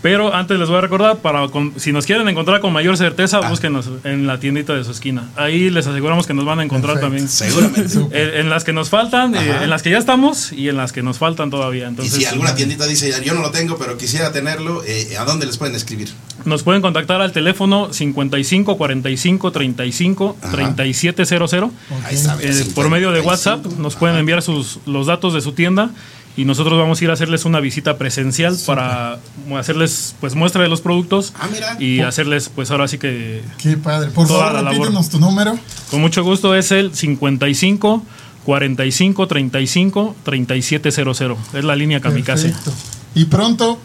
Pero antes les voy a recordar, para con- si nos quieren encontrar con mayor certeza, Ah. búsquenos en la tiendita de su esquina. Ahí les aseguramos que nos van a encontrar Perfecto. también. Seguramente. En, en las que nos faltan, eh, en las que ya estamos y en las que nos faltan todavía. y Entonces, si alguna tiendita dice, yo no lo tengo, pero quisiera tenerlo, eh, ¿a dónde les pueden escribir? Nos pueden contactar al teléfono 55 45 35 Ajá. 3700. Ahí está. Eh, por medio de WhatsApp nos pueden enviar sus, los datos de su tienda y nosotros vamos a ir a hacerles una visita presencial para hacerles pues muestra de los productos Ah, mira. y hacerles pues ahora sí que Qué padre. Por Toda favor, la labor. tu número. con mucho gusto es el 55 45 35 3700. Es la línea Kamikaze. Perfecto. Y pronto,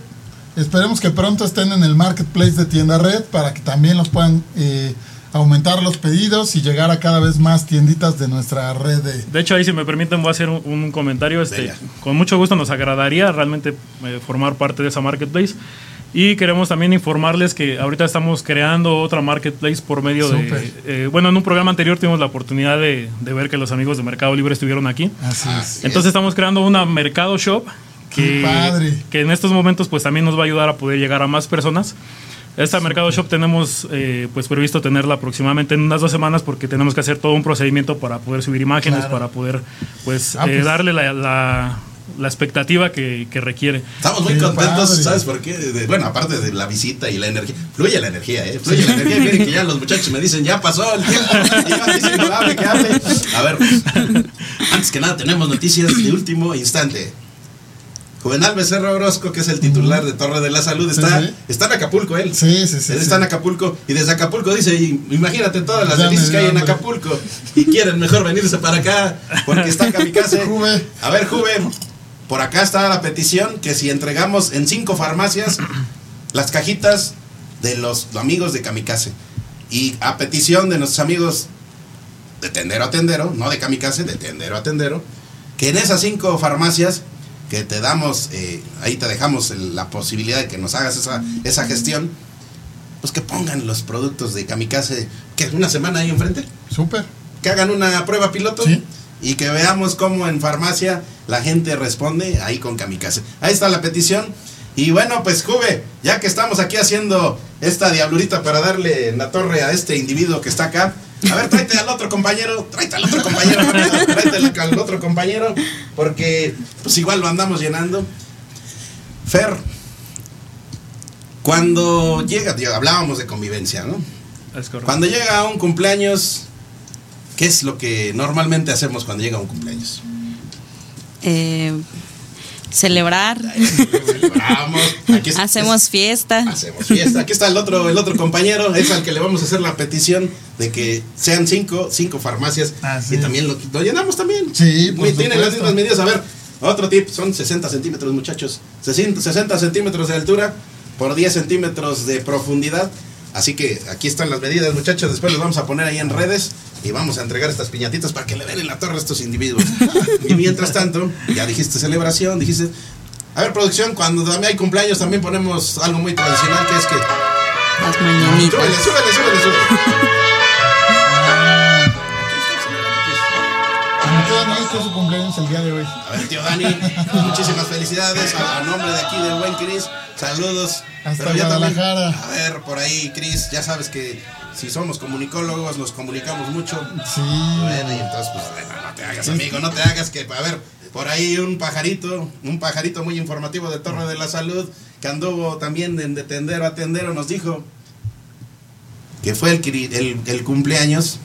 esperemos que pronto estén en el marketplace de Tienda Red para que también los puedan eh, aumentar los pedidos y llegar a cada vez más tienditas de nuestra red de... De hecho, ahí si me permiten voy a hacer un, un comentario. Este, con mucho gusto nos agradaría realmente eh, formar parte de esa marketplace. Y queremos también informarles que ahorita estamos creando otra marketplace por medio Súper. de... eh, bueno, en un programa anterior tuvimos la oportunidad de, de ver que los amigos de Mercado Libre estuvieron aquí. Así es. Entonces estamos creando una Mercado Shop que, padre. que en estos momentos pues también nos va a ayudar a poder llegar a más personas. Esta Mercado Shop tenemos eh, pues previsto tenerla aproximadamente en unas dos semanas porque tenemos que hacer todo un procedimiento para poder subir imágenes, Claro. para poder pues, Ah, eh, pues. darle la, la- la expectativa que, que requiere. Estamos muy Qué contentos, padre. ¿sabes por qué? De- bueno, aparte de la visita y la energía. Fluye la energía, ¿eh? Fluye la energía. Miren que ya los muchachos me dicen, ya pasó el tiempo. Y yo diciendo, hable, que hable. A ver, antes que nada, tenemos noticias de último instante. Juvenal Becerra Orozco, que es el titular de Torre de la Salud, está, sí. está en Acapulco él. Sí, sí, sí. Él sí. está en Acapulco y desde Acapulco dice, "Y imagínate todas las delicias que hay en. Acapulco y quieren mejor venirse para acá porque está Kamikaze. Juve. A ver, Juve, por acá está la petición que si entregamos en cinco farmacias las cajitas de los amigos de Kamikaze y a petición de nuestros amigos de tendero a tendero, no de Kamikaze, de tendero a tendero, que en esas cinco farmacias que te damos, eh, ahí te dejamos el- la posibilidad de que nos hagas esa, esa gestión, pues que pongan los productos de Kamikaze, que una semana ahí enfrente, Súper. que hagan una prueba piloto Sí. y que veamos cómo en farmacia la gente responde ahí con Kamikaze. Ahí está la petición. Y bueno, pues Juve, ya que estamos aquí haciendo esta diablurita para darle en la torre a este individuo que está acá, a ver, tráete al otro compañero, tráete al otro compañero, tráete al- al otro compañero, porque pues igual lo andamos llenando. Fer, cuando llega, hablábamos de convivencia, ¿no? Es correcto. Cuando llega un cumpleaños, ¿qué es lo que normalmente hacemos cuando llega un cumpleaños? Eh, celebrar, Celebramos, aquí es- hacemos fiesta. es- hacemos fiesta. Aquí está el otro, el otro compañero, es al que le vamos a hacer la petición de que sean cinco, cinco farmacias Así y es. también lo, lo llenamos también. Sí, por Muy, tienen las mismas medidas. A ver, Otro tip, son 60 centímetros, muchachos. 60 60 centímetros de altura por 10 centímetros de profundidad. Así que aquí están las medidas, muchachos. Después los vamos a poner ahí en redes y vamos a entregar estas piñatitas para que le den en la torre a estos individuos. y mientras tanto, ya dijiste celebración, dijiste. A ver, producción, cuando también hay cumpleaños también ponemos algo muy tradicional que es que. Las mañanitas. Súbele, súbele, súbele, súbele. Tío Dani, su cumpleaños el día de hoy. A ver, tío Dani, muchísimas felicidades a, a nombre de aquí del buen Cris. Saludos. Hasta Pero ya también- Guadalajara. a ver, por ahí, Cris, ya sabes que si somos comunicólogos nos comunicamos mucho. Sí. Bueno, y entonces, pues, bueno, no te hagas, amigo, no te hagas que, a ver, por ahí un pajarito, un pajarito muy informativo de Torre de la Salud, que anduvo también en de tendero a tendero, nos dijo que fue el, el, el cumpleaños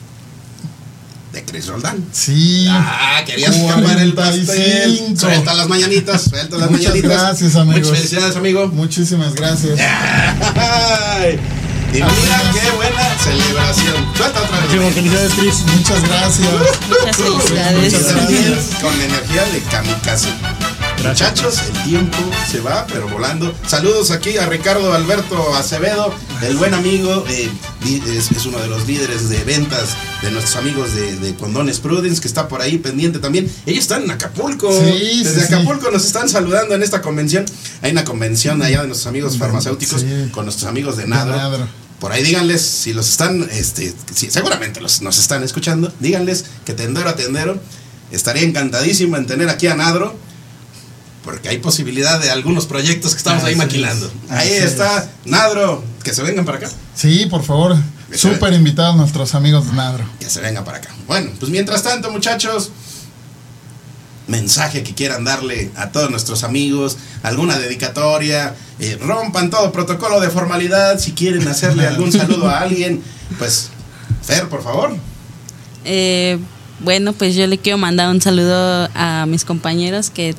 de Cris Roldán. Sí. Ah, querías escapar el pastel. 45. Suelta las mañanitas, suelta las Muchas mañanitas. gracias, amigos. Muchas felicidades, amigo. Muchísimas gracias. Ay, y mira qué buena celebración. Suelta otra vez. Muchísimas felicidades, Cris. Muchas gracias. Muchas felicidades. Muchas gracias. Con la energía de kamikaze. Muchachos, el tiempo se va, pero volando. Saludos aquí a Ricardo Alberto Acevedo, el buen amigo, eh, es, es uno de los líderes de ventas de nuestros amigos de, de Condones Prudence, que está por ahí pendiente también. Ellos están en Acapulco. Sí, Desde sí, Acapulco nos están saludando en esta convención. Hay una convención allá de nuestros amigos farmacéuticos con nuestros amigos de Nadro. Nadro. Por ahí díganles, si los están, este, seguramente los, nos están escuchando, díganles que tendero a tendero, estaría encantadísimo en tener aquí a Nadro, porque hay posibilidad de algunos proyectos que estamos ahí Así maquilando. es, Ahí así está, Nadro, que se vengan para acá, Sí, por favor. Súper invitados nuestros amigos de Nadro. que se vengan para acá. Bueno, pues mientras tanto, muchachos, mensaje que quieran darle a todos nuestros amigos, alguna dedicatoria, eh, rompan todo protocolo de formalidad, si quieren hacerle algún saludo a alguien, pues, Fer, por favor. Eh, bueno, pues yo le quiero mandar un saludo a mis compañeros que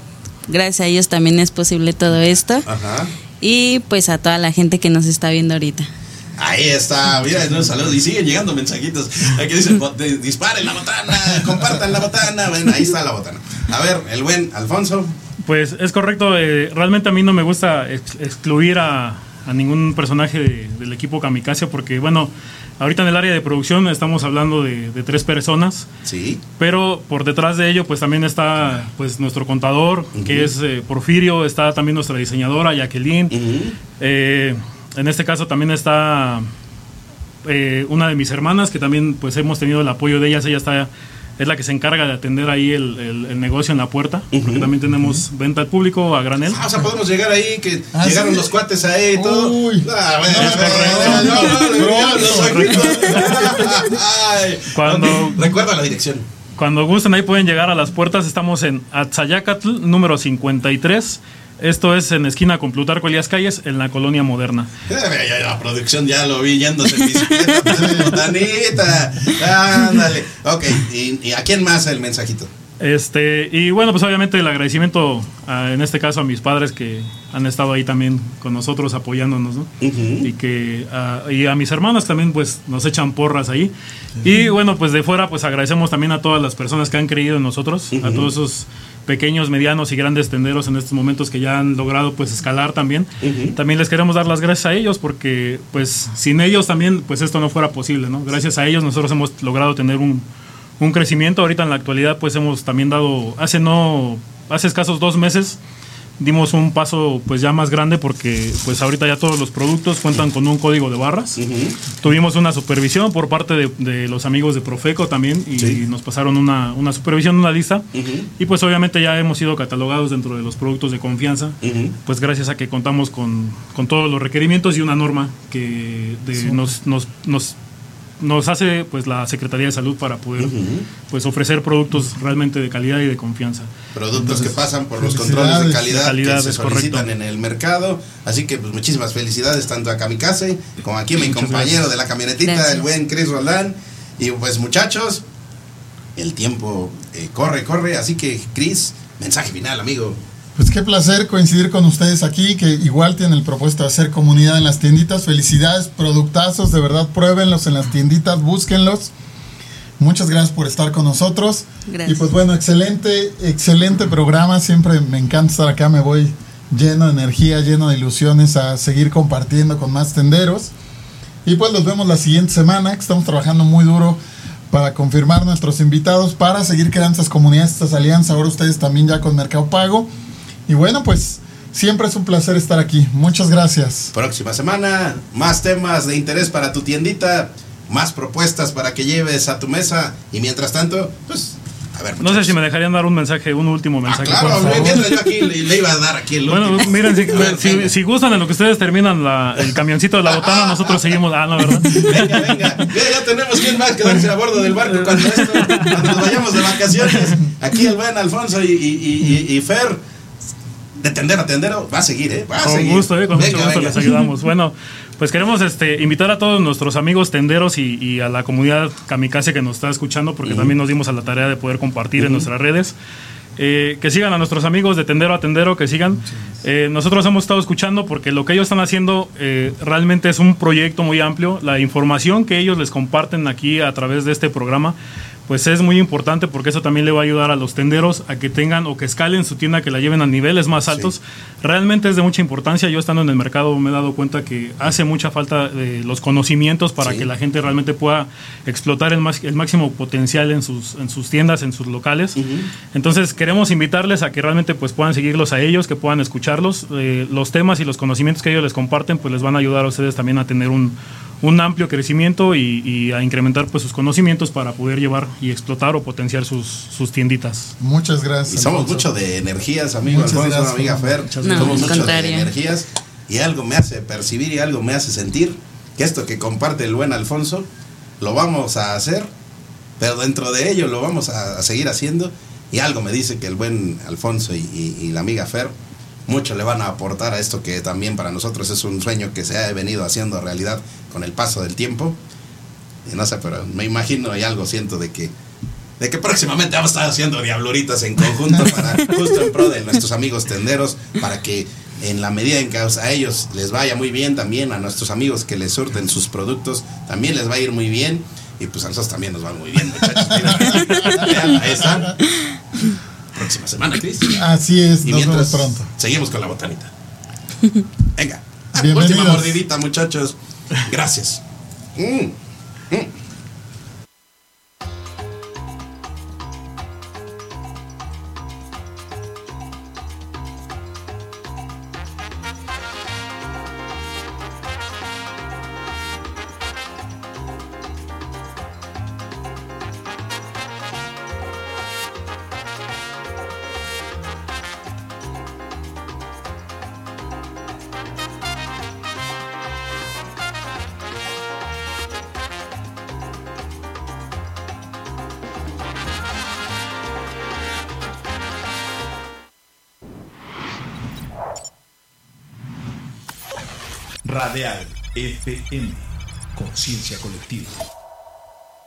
gracias a ellos también es posible todo esto. Ajá. Y pues a toda la gente que nos está viendo ahorita. Ahí está, mira, un saludo. Y siguen llegando mensajitos. Aquí dicen, "Bo- de- disparen la botana, compartan la botana. Bueno, ahí está la botana. A ver, el buen Alfonso. Pues es correcto, eh, realmente a mí no me gusta ex- excluir a, a ningún personaje de- del equipo Kamikaze porque, bueno, ahorita en el área de producción estamos hablando de, de tres personas, Sí. pero por detrás de ello pues también está pues nuestro contador, que es eh, Porfirio, está también nuestra diseñadora Jacqueline, eh, en este caso también está eh, una de mis hermanas que también pues hemos tenido el apoyo de ellas, ella está es la que se encarga de atender ahí el, el, negocio en la puerta, porque también tenemos venta al público a granel. Ah, o sea, podemos llegar ahí, que ah, llegaron los cuates ahí y todo. Uy. Cuando recuerda la dirección. Cuando gusten ahí pueden llegar a las puertas, estamos en Atzayacatl número 53 esto es en esquina con Plutarco Elías Calles, en la colonia moderna. Eh, la producción ya lo vi yéndose en bicicleta. Ándale. Ok, ¿y, y a quién más el mensajito? Este, y bueno, pues obviamente el agradecimiento a- en este caso a mis padres que han estado ahí también con nosotros apoyándonos, ¿no? Ujú. y que a, y a mis hermanas también pues nos echan porras ahí y bueno pues de fuera pues agradecemos también a todas las personas que han creído en nosotros a todos esos pequeños medianos y grandes tenderos en estos momentos que ya han logrado pues escalar también Ujú. también les queremos dar las gracias a ellos porque pues sin ellos también pues esto no fuera posible no gracias a ellos nosotros hemos logrado tener un un crecimiento ahorita en la actualidad pues hemos también dado hace no hace escasos dos meses dimos un paso pues ya más grande porque pues ahorita ya todos los productos cuentan con un código de barras. Tuvimos una supervisión por parte de, de los amigos de Profeco también y Sí. nos pasaron una, una supervisión, una lista. Y pues obviamente ya hemos sido catalogados dentro de los productos de confianza, pues gracias a que contamos con, con todos los requerimientos y una norma que de- nos, nos, nos, nos hace pues la Secretaría de Salud para poder pues ofrecer productos realmente de calidad y de confianza. Productos que pasan por los controles de calidad, De calidad, que se solicitan correcto. en el mercado. Así que pues muchísimas felicidades tanto a Kamikaze como aquí a mi Muchas compañero gracias. de la camionetita, Gracias. el buen Chris Roland. Y pues muchachos, el tiempo eh, corre, corre. Así que Chris, mensaje final, amigo. Pues qué placer coincidir con ustedes aquí, que igual tienen el propósito de hacer comunidad en las tienditas. Felicidades, productazos, de verdad, pruébenlos en las tienditas, búsquenlos. Muchas gracias por estar con nosotros. Gracias. Y pues bueno, excelente, excelente programa. Siempre me encanta estar acá. Me voy lleno de energía, lleno de ilusiones a seguir compartiendo con más tenderos. Y pues los vemos la siguiente semana, que estamos trabajando muy duro para confirmar nuestros invitados, para seguir creando estas comunidades, estas alianzas. Ahora ustedes también ya con Mercado Pago. Y bueno, pues siempre es un placer estar aquí. Muchas gracias. Próxima semana, más temas de interés para tu tiendita, más propuestas para que lleves a tu mesa. Y mientras tanto, pues, a ver. No sé si me dejarían dar un mensaje, un último Ah, mensaje. claro, por favor. yo aquí le, le iba a dar aquí el Bueno, último. miren, si, si- si gustan en lo que ustedes terminan la- el camioncito de la botana, nosotros seguimos. Ah, no, ¿verdad? Venga, venga. Ya, ya tenemos quien más quedarse a bordo del barco cuando, esto, cuando nos vayamos de vacaciones. Aquí el buen Alfonso y, y- y- y Fer. De tendero a tendero, va a seguir, ¿eh? Va a Con seguir. gusto, eh, con mucho gusto venga. les ayudamos. Bueno, pues queremos este, invitar a todos nuestros amigos tenderos y, y a la comunidad kamikaze que nos está escuchando, porque también nos dimos a la tarea de poder compartir en nuestras redes. Eh, que sigan a nuestros amigos de Tendero a Tendero, que sigan. Eh, nosotros hemos estado escuchando porque lo que ellos están haciendo eh, realmente es un proyecto muy amplio. La información que ellos les comparten aquí a través de este programa, pues es muy importante porque eso también le va a ayudar a los tenderos a que tengan o que escalen su tienda, que la lleven a niveles más altos. Realmente es de mucha importancia. Yo estando en el mercado me he dado cuenta que hace mucha falta eh, los conocimientos para Sí. que la gente realmente pueda explotar el, más- el máximo potencial en sus, en sus tiendas, en sus locales. Entonces queremos invitarles a que realmente pues puedan seguirlos a ellos, que puedan escucharlos. Eh, los temas y los conocimientos que ellos les comparten pues les van a ayudar a ustedes también a tener un, un amplio crecimiento y, y a incrementar pues sus conocimientos para poder llevar y explotar o potenciar sus, sus tienditas. Muchas gracias. Y somos Alfonso. mucho de energías, amigo Muchas Alfonso, gracias, amiga Fer. Muchas No, somos mucho de contrario. energías. Y algo me hace percibir y algo me hace sentir que esto que comparte el buen Alfonso lo vamos a hacer, pero dentro de ello lo vamos a, a seguir haciendo. Y algo me dice que el buen Alfonso y, y- y la amiga Fer mucho le van a aportar a esto que también para nosotros es un sueño que se ha venido haciendo realidad con el paso del tiempo. Y no sé, pero me imagino y algo siento de que de que próximamente vamos a estar haciendo diabluritas en conjunto para justo en pro de nuestros amigos tenderos para que en la medida en que a ellos les vaya muy bien también a nuestros amigos que les surten sus productos también les va a ir muy bien. Y pues a nosotros también nos va muy bien muchachos. Mira, ahí próxima semana Cris Así es, y nos vemos mientras pronto. seguimos con la botanita venga Bienvenidos. última mordidita muchachos gracias Mm. Mm. FM. Conciencia colectiva.